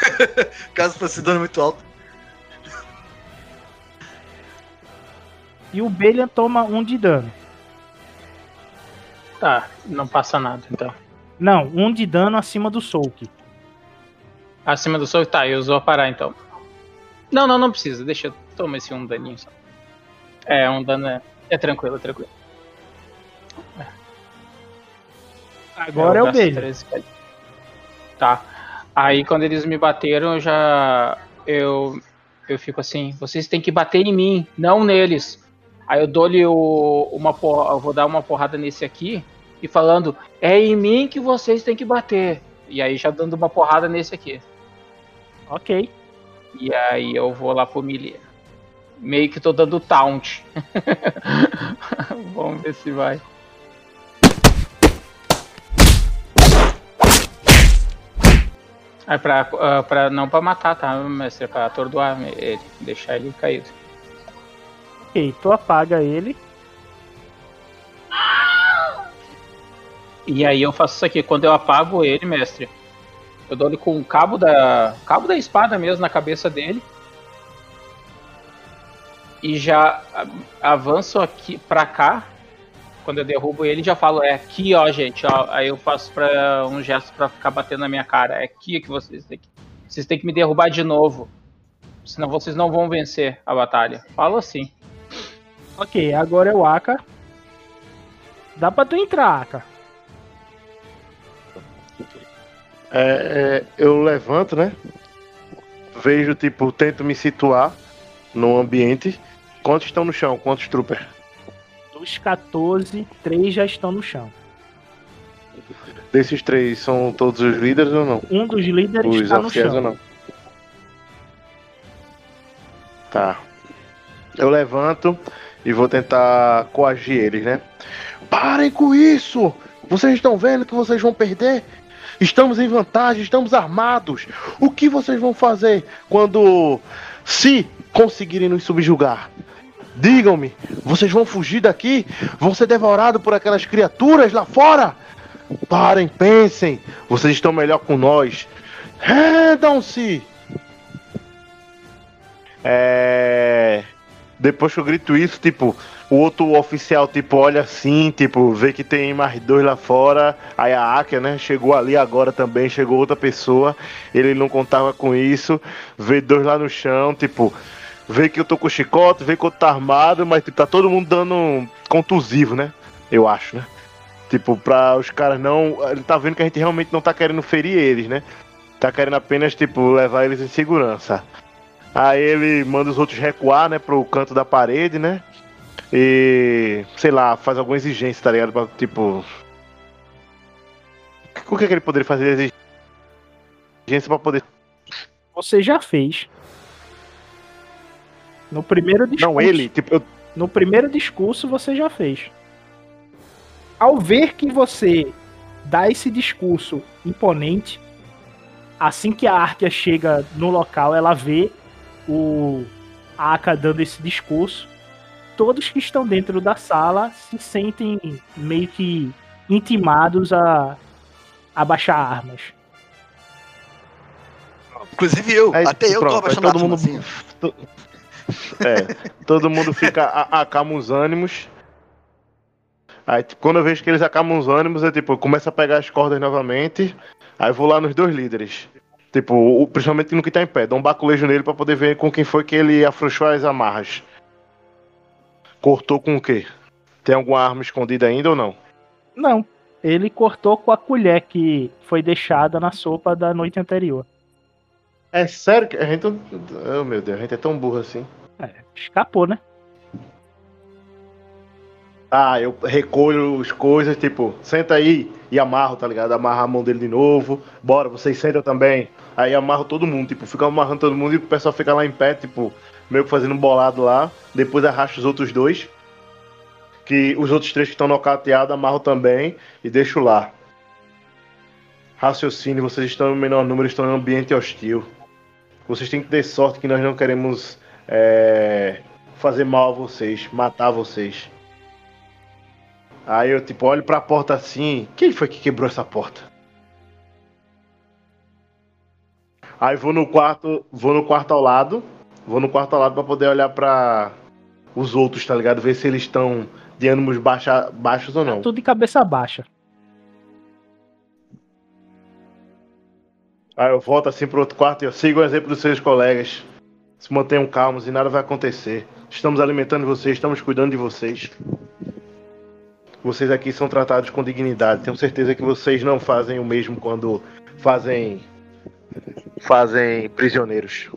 Caso fosse dano muito alto. E o Belian toma 1 um de dano. Tá, não passa nada então. Não, 1 um de dano acima do Soak. Acima do sol, tá, eu vou parar então. Não, não, não precisa, deixa eu tomar esse um daninho só. É, um dano é, é tranquilo, é tranquilo. Agora é o gasto Belian. 13, pode. Tá. Aí quando eles me bateram, eu já. Eu. Eu fico assim, vocês têm que bater em mim, não neles. Aí eu dou-lhe o- uma porra, eu vou dar uma porrada nesse aqui e falando, é em mim que vocês têm que bater. E aí já dando uma porrada nesse aqui. Ok. E aí eu vou lá pro melee. Meio que tô dando taunt. Vamos ver se vai. É pra, ah, pra, não pra matar, tá, mestre? É pra atordoar ele, deixar ele caído. Ok, tu apaga ele. E aí eu faço isso aqui, quando eu apago ele, mestre, eu dou ele com o cabo da. cabo da espada mesmo na cabeça dele. E já avanço aqui pra cá. Quando eu derrubo ele, já falo, é aqui, ó, gente, ó. Aí eu faço pra, um gesto pra ficar batendo na minha cara. É aqui que vocês têm que. Vocês têm que me derrubar de novo. Senão vocês não vão vencer a batalha. Falo assim. Ok, agora é o Aka. Dá pra tu entrar, Aka. É, é, eu levanto, né? Vejo, tipo, tento me situar no ambiente. Quantos estão no chão? Quantos trooper? Dos 14, 3 já estão no chão. Desses três, são todos os líderes ou não? Um dos líderes Os está no chão. ou não? Tá. Eu levanto e vou tentar coagir eles, né? Parem com isso! Vocês estão vendo que vocês vão perder? Estamos em vantagem, estamos armados. O que vocês vão fazer quando se conseguirem nos subjugar? Digam-me, vocês vão fugir daqui? Vão ser devorados por aquelas criaturas lá fora? Parem, pensem. Vocês estão melhor com nós. Rendam-se! É. Depois que eu grito isso, tipo, o outro oficial, tipo, olha assim, tipo, vê que tem mais dois lá fora. Aí a Akia, né, chegou ali agora também, chegou outra pessoa. Ele não contava com isso. Vê dois lá no chão, tipo, vê que eu tô com chicote, vê que eu tô armado, mas tipo, tá todo mundo dando contusivo, né? Eu acho, né? Tipo, pra os caras não. Ele tá vendo que a gente realmente não tá querendo ferir eles, né? Tá querendo apenas, tipo, levar eles em segurança. Aí ele manda os outros recuar, né, pro canto da parede, né? E. sei lá, faz alguma exigência, tá ligado? Pra, tipo. O que, que ele poderia fazer exigência pra poder. Você já fez. No primeiro discurso. Não, ele, tipo, eu. No primeiro discurso você já fez. Ao ver que você dá esse discurso imponente, assim que a Arkia chega no local, ela vê o Aka dando esse discurso. Todos que estão dentro da sala se sentem meio que intimados a, a baixar armas. Inclusive eu, Aí, até eu tô pronto, aí abaixando todo mundo- assim. É, todo mundo fica a- acalma os ânimos. Aí, tipo, quando eu vejo que eles acalmam os ânimos, eu tipo, eu começo a pegar as cordas novamente. Aí vou lá nos dois líderes. Tipo, o, principalmente no que tá em pé. Dou um baculejo nele pra poder ver com quem foi que ele afrouxou as amarras. Cortou com o quê? Tem alguma arma escondida ainda ou não? Não, ele cortou com a colher que foi deixada na sopa da noite anterior. É sério que a gente. Oh meu Deus, a gente é tão burro assim. É, escapou, né? Ah, eu recolho as coisas, tipo, senta aí e amarro, tá ligado? Amarra a mão dele de novo. Bora, vocês sentam também. Aí amarro todo mundo, tipo, fica amarrando todo mundo e o pessoal fica lá em pé, tipo, meio que fazendo um bolado lá. Depois arrasto os outros dois. Que os outros três que estão nocateados amarro também e deixo lá. Raciocínio, vocês estão em menor número, estão em um ambiente hostil. Vocês têm que ter sorte que nós não queremos é, fazer mal a vocês, matar vocês. Aí eu tipo olho pra porta assim. Quem foi que quebrou essa porta? Aí vou no quarto, vou no quarto ao lado, vou no quarto ao lado pra poder olhar pra os outros, tá ligado? Ver se eles estão de ânimos baixa, baixos ou não. Tudo de cabeça baixa. Aí eu volto assim pro outro quarto e eu sigo o exemplo dos seus colegas. Se mantenham calmos e nada vai acontecer. Estamos alimentando vocês, estamos cuidando de vocês. Vocês aqui são tratados com dignidade. Tenho certeza que vocês não fazem o mesmo quando fazem fazem prisioneiros.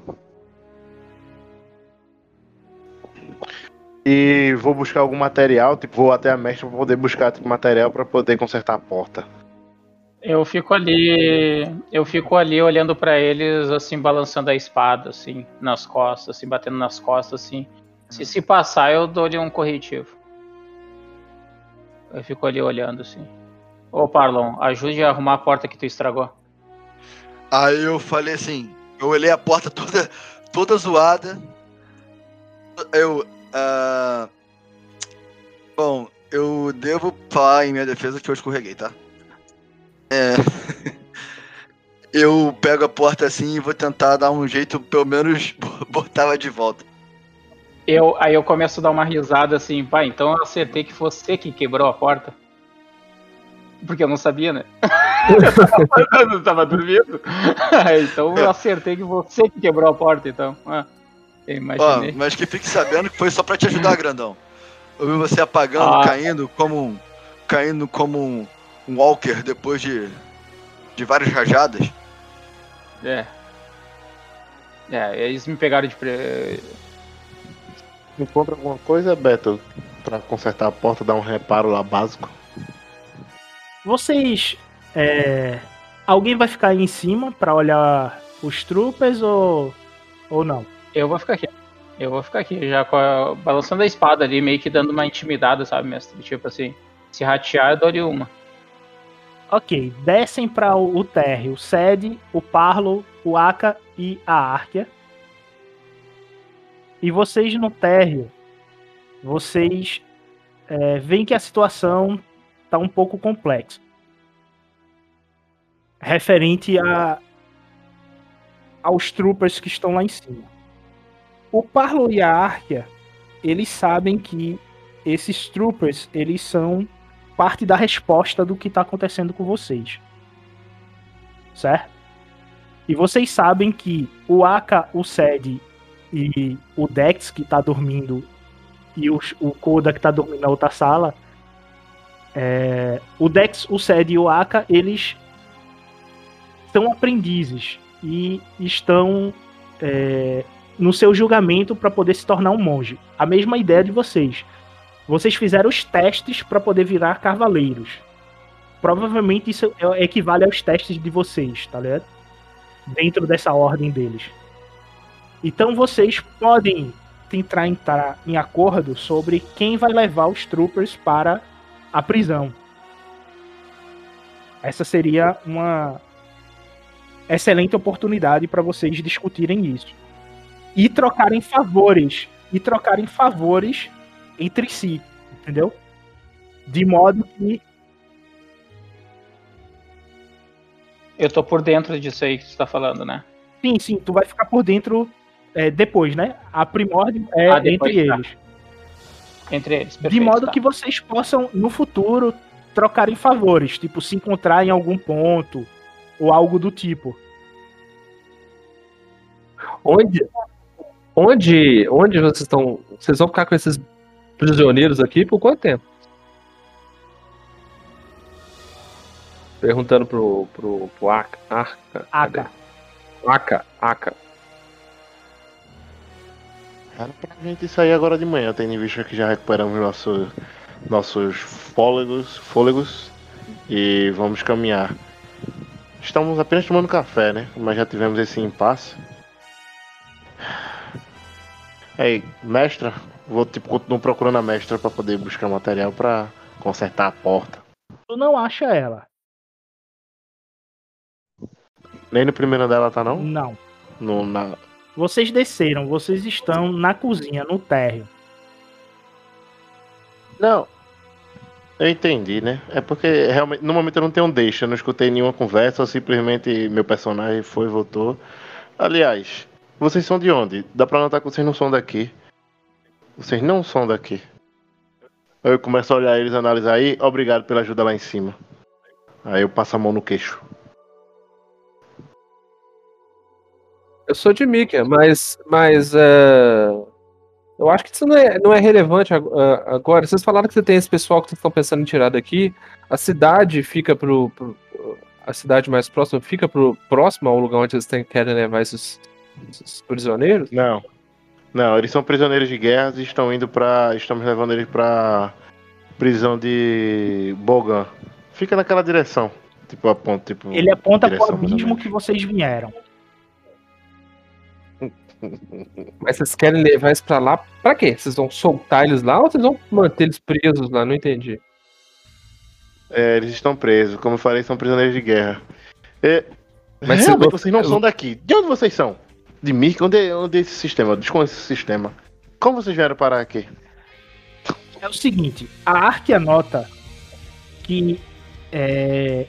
E vou buscar algum material, tipo, vou até a mestre para poder buscar tipo, material para poder consertar a porta. Eu fico ali, eu fico ali olhando pra eles assim, balançando a espada assim, nas costas, assim, batendo nas costas assim. Se se passar, eu dou-lhe um corretivo. Eu fico ali olhando assim. Ô Parlon, ajude a arrumar a porta que tu estragou. Aí eu falei assim, eu olhei a porta toda, toda zoada. Eu. ah, bom, eu devo falar em minha defesa que eu escorreguei, tá? Pego a porta assim e vou tentar dar um jeito, pelo menos botar ela de volta. Eu, aí eu começo a dar uma risada assim, pá, então eu acertei que você que quebrou a porta. Porque eu não sabia, né? eu tava dormindo. então eu acertei que você que quebrou a porta, então. Ah, imaginei. mas que fique sabendo que foi só pra te ajudar, grandão. Eu vi você apagando, Ah. caindo como um. caindo como um, um walker depois de. de várias rajadas. É. É, eles me pegaram de. Pre... Encontra alguma coisa, Beto, pra consertar a porta, dar um reparo lá básico? Vocês. é, alguém vai ficar aí em cima pra olhar os troopers ou. ou não? Eu vou ficar aqui. Eu vou ficar aqui, já com a, balançando a espada ali, meio que dando uma intimidada, sabe, mestre? Tipo assim, se ratear, eu dou-lhe uma. Ok, descem para o, térreo, o Sed, o Parlo, o Aka e a Arkia. E vocês no térreo, vocês é, veem que a situação tá um pouco complexa. Referente a, aos troopers que estão lá em cima. O Parlo e a Arkia, eles sabem que esses troopers, eles são parte da resposta do que está acontecendo com vocês. Certo? E vocês sabem que o Aka, o Sed e o Dex, que tá dormindo, e o, o Koda, que tá dormindo na outra sala, é, o Dex, o Sed e o Aka, eles são aprendizes e estão é, no seu julgamento para poder se tornar um monge. A mesma ideia de vocês. Vocês fizeram os testes para poder virar cavaleiros. Provavelmente isso é- equivale aos testes de vocês, tá ligado? Dentro dessa ordem deles. Então vocês podem tentar entrar em acordo sobre quem vai levar os troopers para a prisão. Essa seria uma excelente oportunidade para vocês discutirem isso. E trocarem favores. E trocarem favores entre si. Entendeu? De modo que. Eu tô por dentro disso aí que você tá falando, né? Sim, sim, tu vai ficar por dentro é, depois, né? A primórdia é Ah, depois, entre tá. eles. Entre eles, de perfeito, modo tá. que vocês possam, no futuro, trocarem favores. Tipo, se encontrar em algum ponto. Ou algo do tipo. Onde, onde, onde vocês estão? Vocês vão ficar com esses prisioneiros aqui por quanto tempo? Perguntando pro, pro, pro Aka. Arca. Aka. Aka. Aka. Era pra gente sair agora de manhã, tendo em vista que já recuperamos nosso, nossos fôlegos, fôlegos e vamos caminhar. Estamos apenas tomando café, né? Mas já tivemos esse impasse. Aí, mestra, vou tipo continuo procurando a mestra pra poder buscar material pra consertar a porta. Tu não acha ela. Nem no primeiro andar ela tá não? Não. No, na... Vocês desceram, vocês estão na cozinha, no térreo. Não. Eu entendi, né? É porque realmente no momento eu não tenho um deixa, eu não escutei nenhuma conversa, simplesmente meu personagem foi e voltou. Aliás, vocês são de onde? Dá pra notar que vocês não são daqui. Vocês não são daqui. Aí Eu começo a olhar eles, analisar aí, obrigado pela ajuda lá em cima. Aí eu passo a mão no queixo. Eu sou de Mickey, mas, mas é, eu acho que isso não é, não é relevante ah, agora. Vocês falaram que você tem esse pessoal que vocês estão pensando em tirar daqui. A cidade fica pro, pro- a cidade mais próxima fica pro próximo ao lugar onde vocês têm, querem levar esses, esses prisioneiros? Não. Não, eles são prisioneiros de guerra e estão indo pra. Estamos levando eles pra prisão de Bogan. Fica naquela direção. Tipo, aponta, tipo. Ele aponta mais ou abismo que vocês vieram. Mas vocês querem levar eles pra lá pra quê? Vocês vão soltar eles lá ou vocês vão manter eles presos lá? Não entendi. É, eles estão presos. Como eu falei, são prisioneiros de guerra. É, Mas realmente, vocês não são daqui. De onde vocês são? De Mirk? Onde, onde é esse sistema? Eu desconheço esse sistema. Como vocês vieram parar aqui? É o seguinte, a Ark nota que é,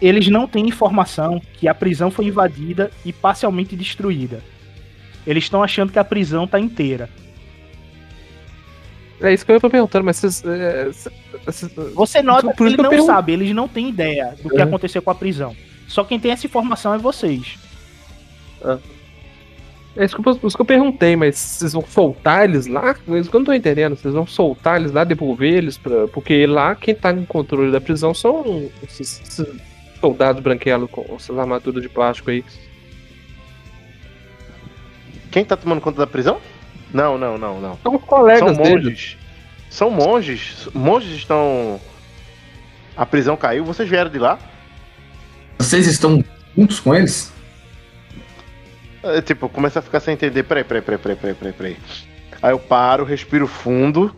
eles não têm informação que a prisão foi invadida e parcialmente destruída. Eles estão achando que a prisão tá inteira. É isso que eu ia perguntando, mas vocês. é, vocês- Você nota Por que isso ele não pergun- sabe, eles não têm ideia do que É. aconteceu com a prisão. Só quem tem essa informação é vocês. É isso que, eu, isso que eu perguntei, mas vocês vão soltar eles lá? É Isso que eu não tô entendendo. Vocês vão soltar eles lá, devolver eles pra. Porque lá quem tá no controle da prisão são esses, esses soldados branquelos com essas armaduras de plástico aí. Quem tá tomando conta da prisão? Não, não, não, não. São os colegas São deles. monges. São monges. Monges estão A prisão caiu, vocês vieram de lá? Vocês estão juntos com eles? É, tipo, começa a ficar sem entender. Peraí, peraí, peraí, peraí, peraí, peraí, peraí. Aí eu paro, respiro fundo.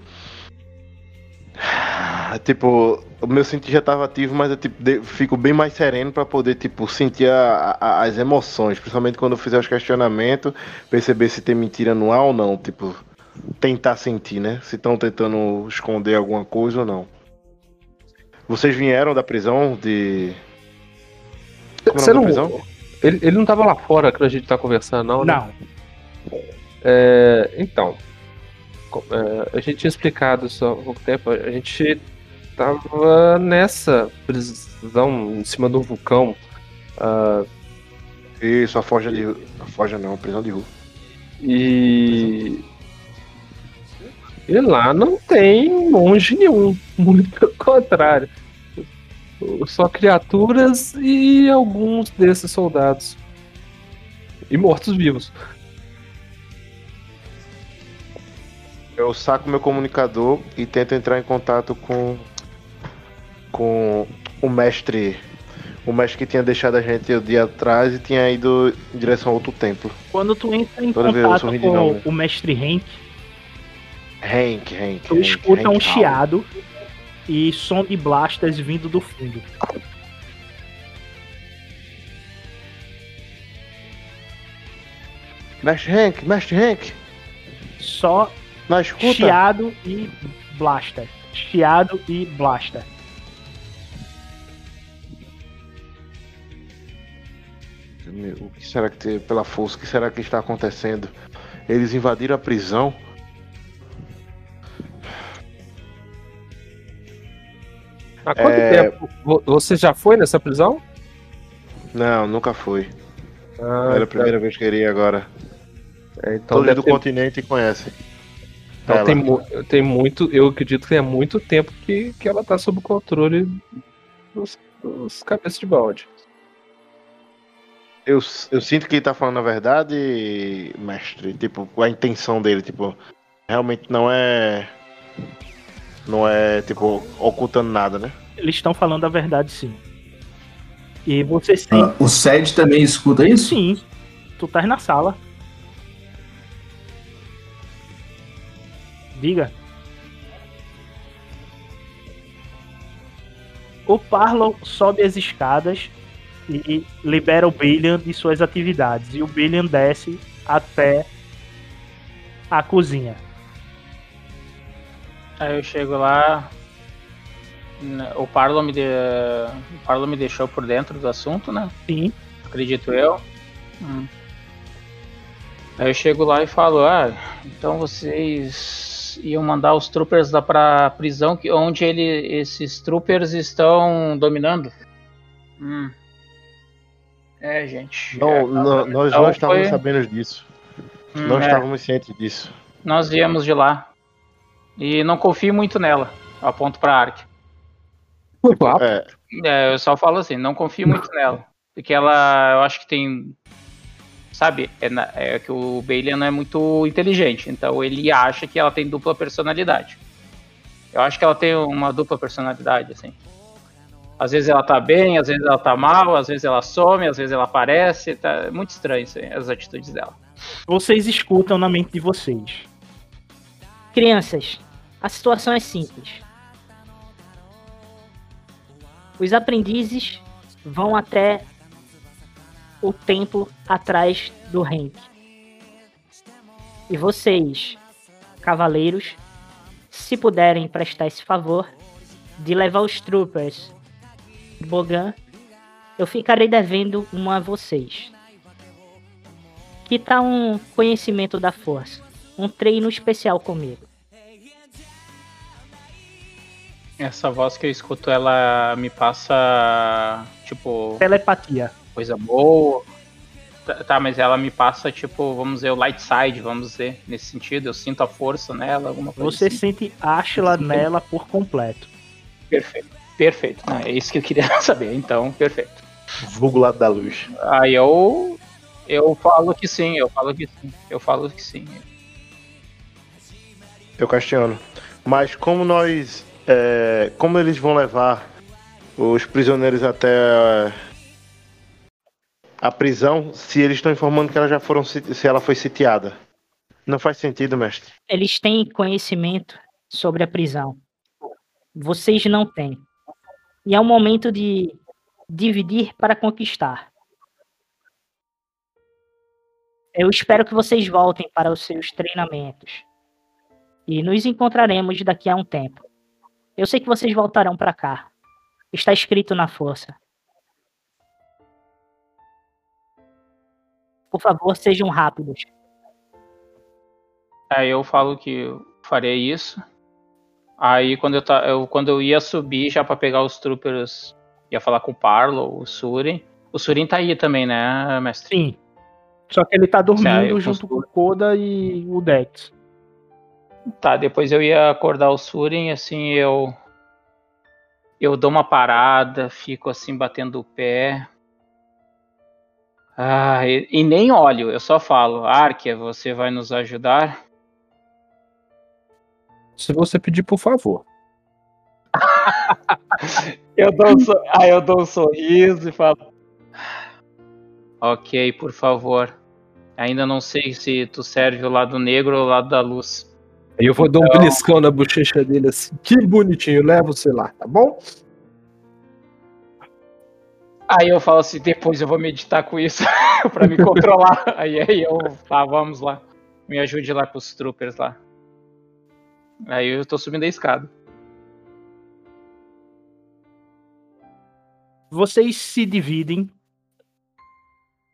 Tipo, o meu sentido já tava ativo, mas eu tipo, de- fico bem mais sereno pra poder, tipo, sentir a- a- as emoções. Principalmente quando eu fizer os questionamentos, perceber se tem mentira no ar ou não. Tipo, tentar sentir, né? Se estão tentando esconder alguma coisa ou não. Vocês vieram da prisão de. Como é Você não, prisão? Ele, ele não tava lá fora quando a gente tá conversando, não? né? Não. É, então, é, a gente tinha explicado isso há pouco tempo. A gente tava nessa prisão em cima do vulcão. ah, Isso, a forja de. A forja não, a prisão de rua. e. E lá não tem monge nenhum. Muito pelo contrário. Só criaturas e alguns desses soldados. E mortos-vivos. Eu saco meu comunicador e tento entrar em contato com. com o mestre. O mestre que tinha deixado a gente o dia atrás e tinha ido em direção a outro templo. Quando tu entra em Toda contato com o mestre Henk, Hank, Hank. tu Hank, escuta Hank um chiado e som de blasters vindo do fundo. Mestre Hank, Mestre Hank, Só escuta. chiado e blaster. Chiado e blaster. O que será que tem pela força? O que será que está acontecendo? Eles invadiram a prisão. Há quanto É. tempo? Vo- Você já foi nessa prisão? Não, nunca fui. Ah, Era a primeira vez que iria agora. É, então Todos do ter- continente conhecem. Então Ela. tem, mu- tem muito, eu acredito que tem muito tempo que, que ela tá sob o controle dos, dos cabeças de balde. Eu, eu sinto que ele tá falando a verdade, mestre. Tipo, a intenção dele, tipo, realmente não é. Não é, tipo, ocultando nada, né? Eles estão falando a verdade sim. E você sim. Ah, o Sed também escuta isso? Sim. Tu tá na sala. Diga. O Parlon sobe as escadas e libera o Billion de suas atividades. E o Billion desce até a cozinha. Aí eu chego lá. n- O Parlo me, de... o Parlo me deixou por dentro do assunto, né? Sim. Acredito eu. Hum. Aí eu chego lá e falo, ah, então vocês iam mandar os troopers lá pra prisão que, onde ele, esses troopers estão dominando. Hum. É, gente. Não, é, não, nós então não estávamos foi- sabendo disso. Hum, não é. estávamos cientes disso. Nós viemos de lá. E não confio muito nela. Eu aponto pra Ark. É, É, eu só falo assim, não confio muito nela. Porque ela, eu acho que tem. Sabe, é, na- é que o Bailey não é muito inteligente. Então ele acha que ela tem dupla personalidade. Eu acho que ela tem uma dupla personalidade, assim. Às vezes ela tá bem, às vezes ela tá mal, às vezes ela some, às vezes ela aparece. Tá é muito estranho isso as atitudes dela. Vocês escutam na mente de vocês. Crianças, a situação é simples. Os aprendizes vão até o templo atrás do Henk. E vocês, cavaleiros, se puderem prestar esse favor de levar os troopers Bogan, eu ficarei devendo uma a vocês. Que tal um conhecimento da força? Um treino especial comigo. Essa voz que eu escuto, ela me passa, tipo, Telepatia. coisa boa. Tá, tá, mas ela me passa, tipo, vamos dizer, o light side, vamos dizer, nesse sentido. Eu sinto a força nela, alguma coisa Você assim. sente Ashla nela por completo. Perfeito, perfeito. É isso que eu queria saber, então, perfeito. vulgo lado da luz. Aí eu, eu falo que sim, eu falo que sim, eu falo que sim. Eu questiono. Mas como nós. é, como eles vão levar os prisioneiros até a prisão se eles estão informando que ela já foram se ela foi sitiada. Não faz sentido, mestre. Eles têm conhecimento sobre a prisão. Vocês não têm. E é um momento de dividir para conquistar. Eu espero que vocês voltem para os seus treinamentos. E nos encontraremos daqui a um tempo. Eu sei que vocês voltarão para cá. Está escrito na força. Por favor, sejam rápidos. Aí eu falo que eu farei isso. Aí quando eu, ta- eu- quando eu ia subir já pra pegar os troopers, ia falar com o Parlo, o Surin. O Surin tá aí também, né, mestre? Sim. Só que ele tá dormindo junto com o Koda e o Dex. Tá, depois eu ia acordar o Surin, assim, eu. Eu dou uma parada, fico assim batendo o pé. Ah, e, e nem olho, eu só falo, Arkia, você vai nos ajudar? Se você pedir, por favor. Eu dou um Aí eu dou um sorriso e falo. Ok, por favor. Ainda não sei se tu serve o lado negro ou o lado da luz. Aí eu vou dar um Então- beliscão na bochecha dele assim. Que bonitinho, leva você lá, tá bom? Aí eu falo assim, depois eu vou meditar com isso pra me controlar. Aí, aí eu, tá, vamos lá. Me ajude lá com os troopers lá. Aí eu tô subindo a escada. Vocês se dividem.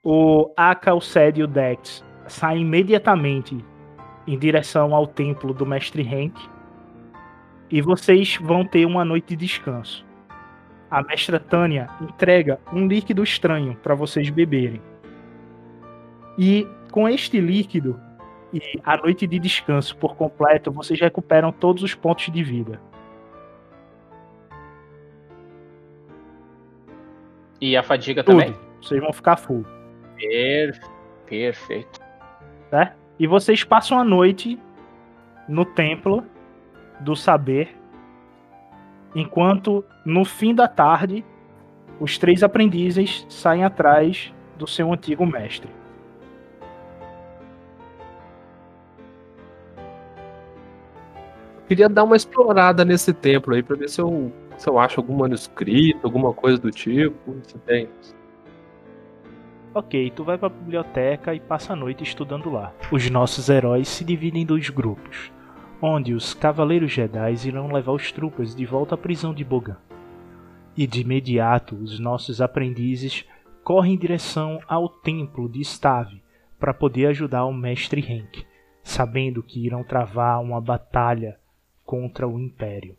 O Aka, o Sed e o Dex saem imediatamente em direção ao templo do Mestre Henk. E vocês vão ter uma noite de descanso. A mestra Tânia entrega um líquido estranho para vocês beberem. E com este líquido e a noite de descanso por completo, vocês recuperam todos os pontos de vida. E a fadiga Tudo. também? Vocês vão ficar full. Per- Perfeito. né? E vocês passam a noite no templo do saber, enquanto no fim da tarde os três aprendizes saem atrás do seu antigo mestre. Eu queria dar uma explorada nesse templo aí pra ver se eu, se eu acho algum manuscrito, alguma coisa do tipo. Se tem. Ok, tu vai pra biblioteca e passa a noite estudando lá. Os nossos heróis se dividem em dois grupos, onde os Cavaleiros Jedi irão levar os tropas de volta à prisão de Bogan. E de imediato, os nossos aprendizes correm em direção ao templo de Stave para poder ajudar o mestre Henk, sabendo que irão travar uma batalha contra o Império.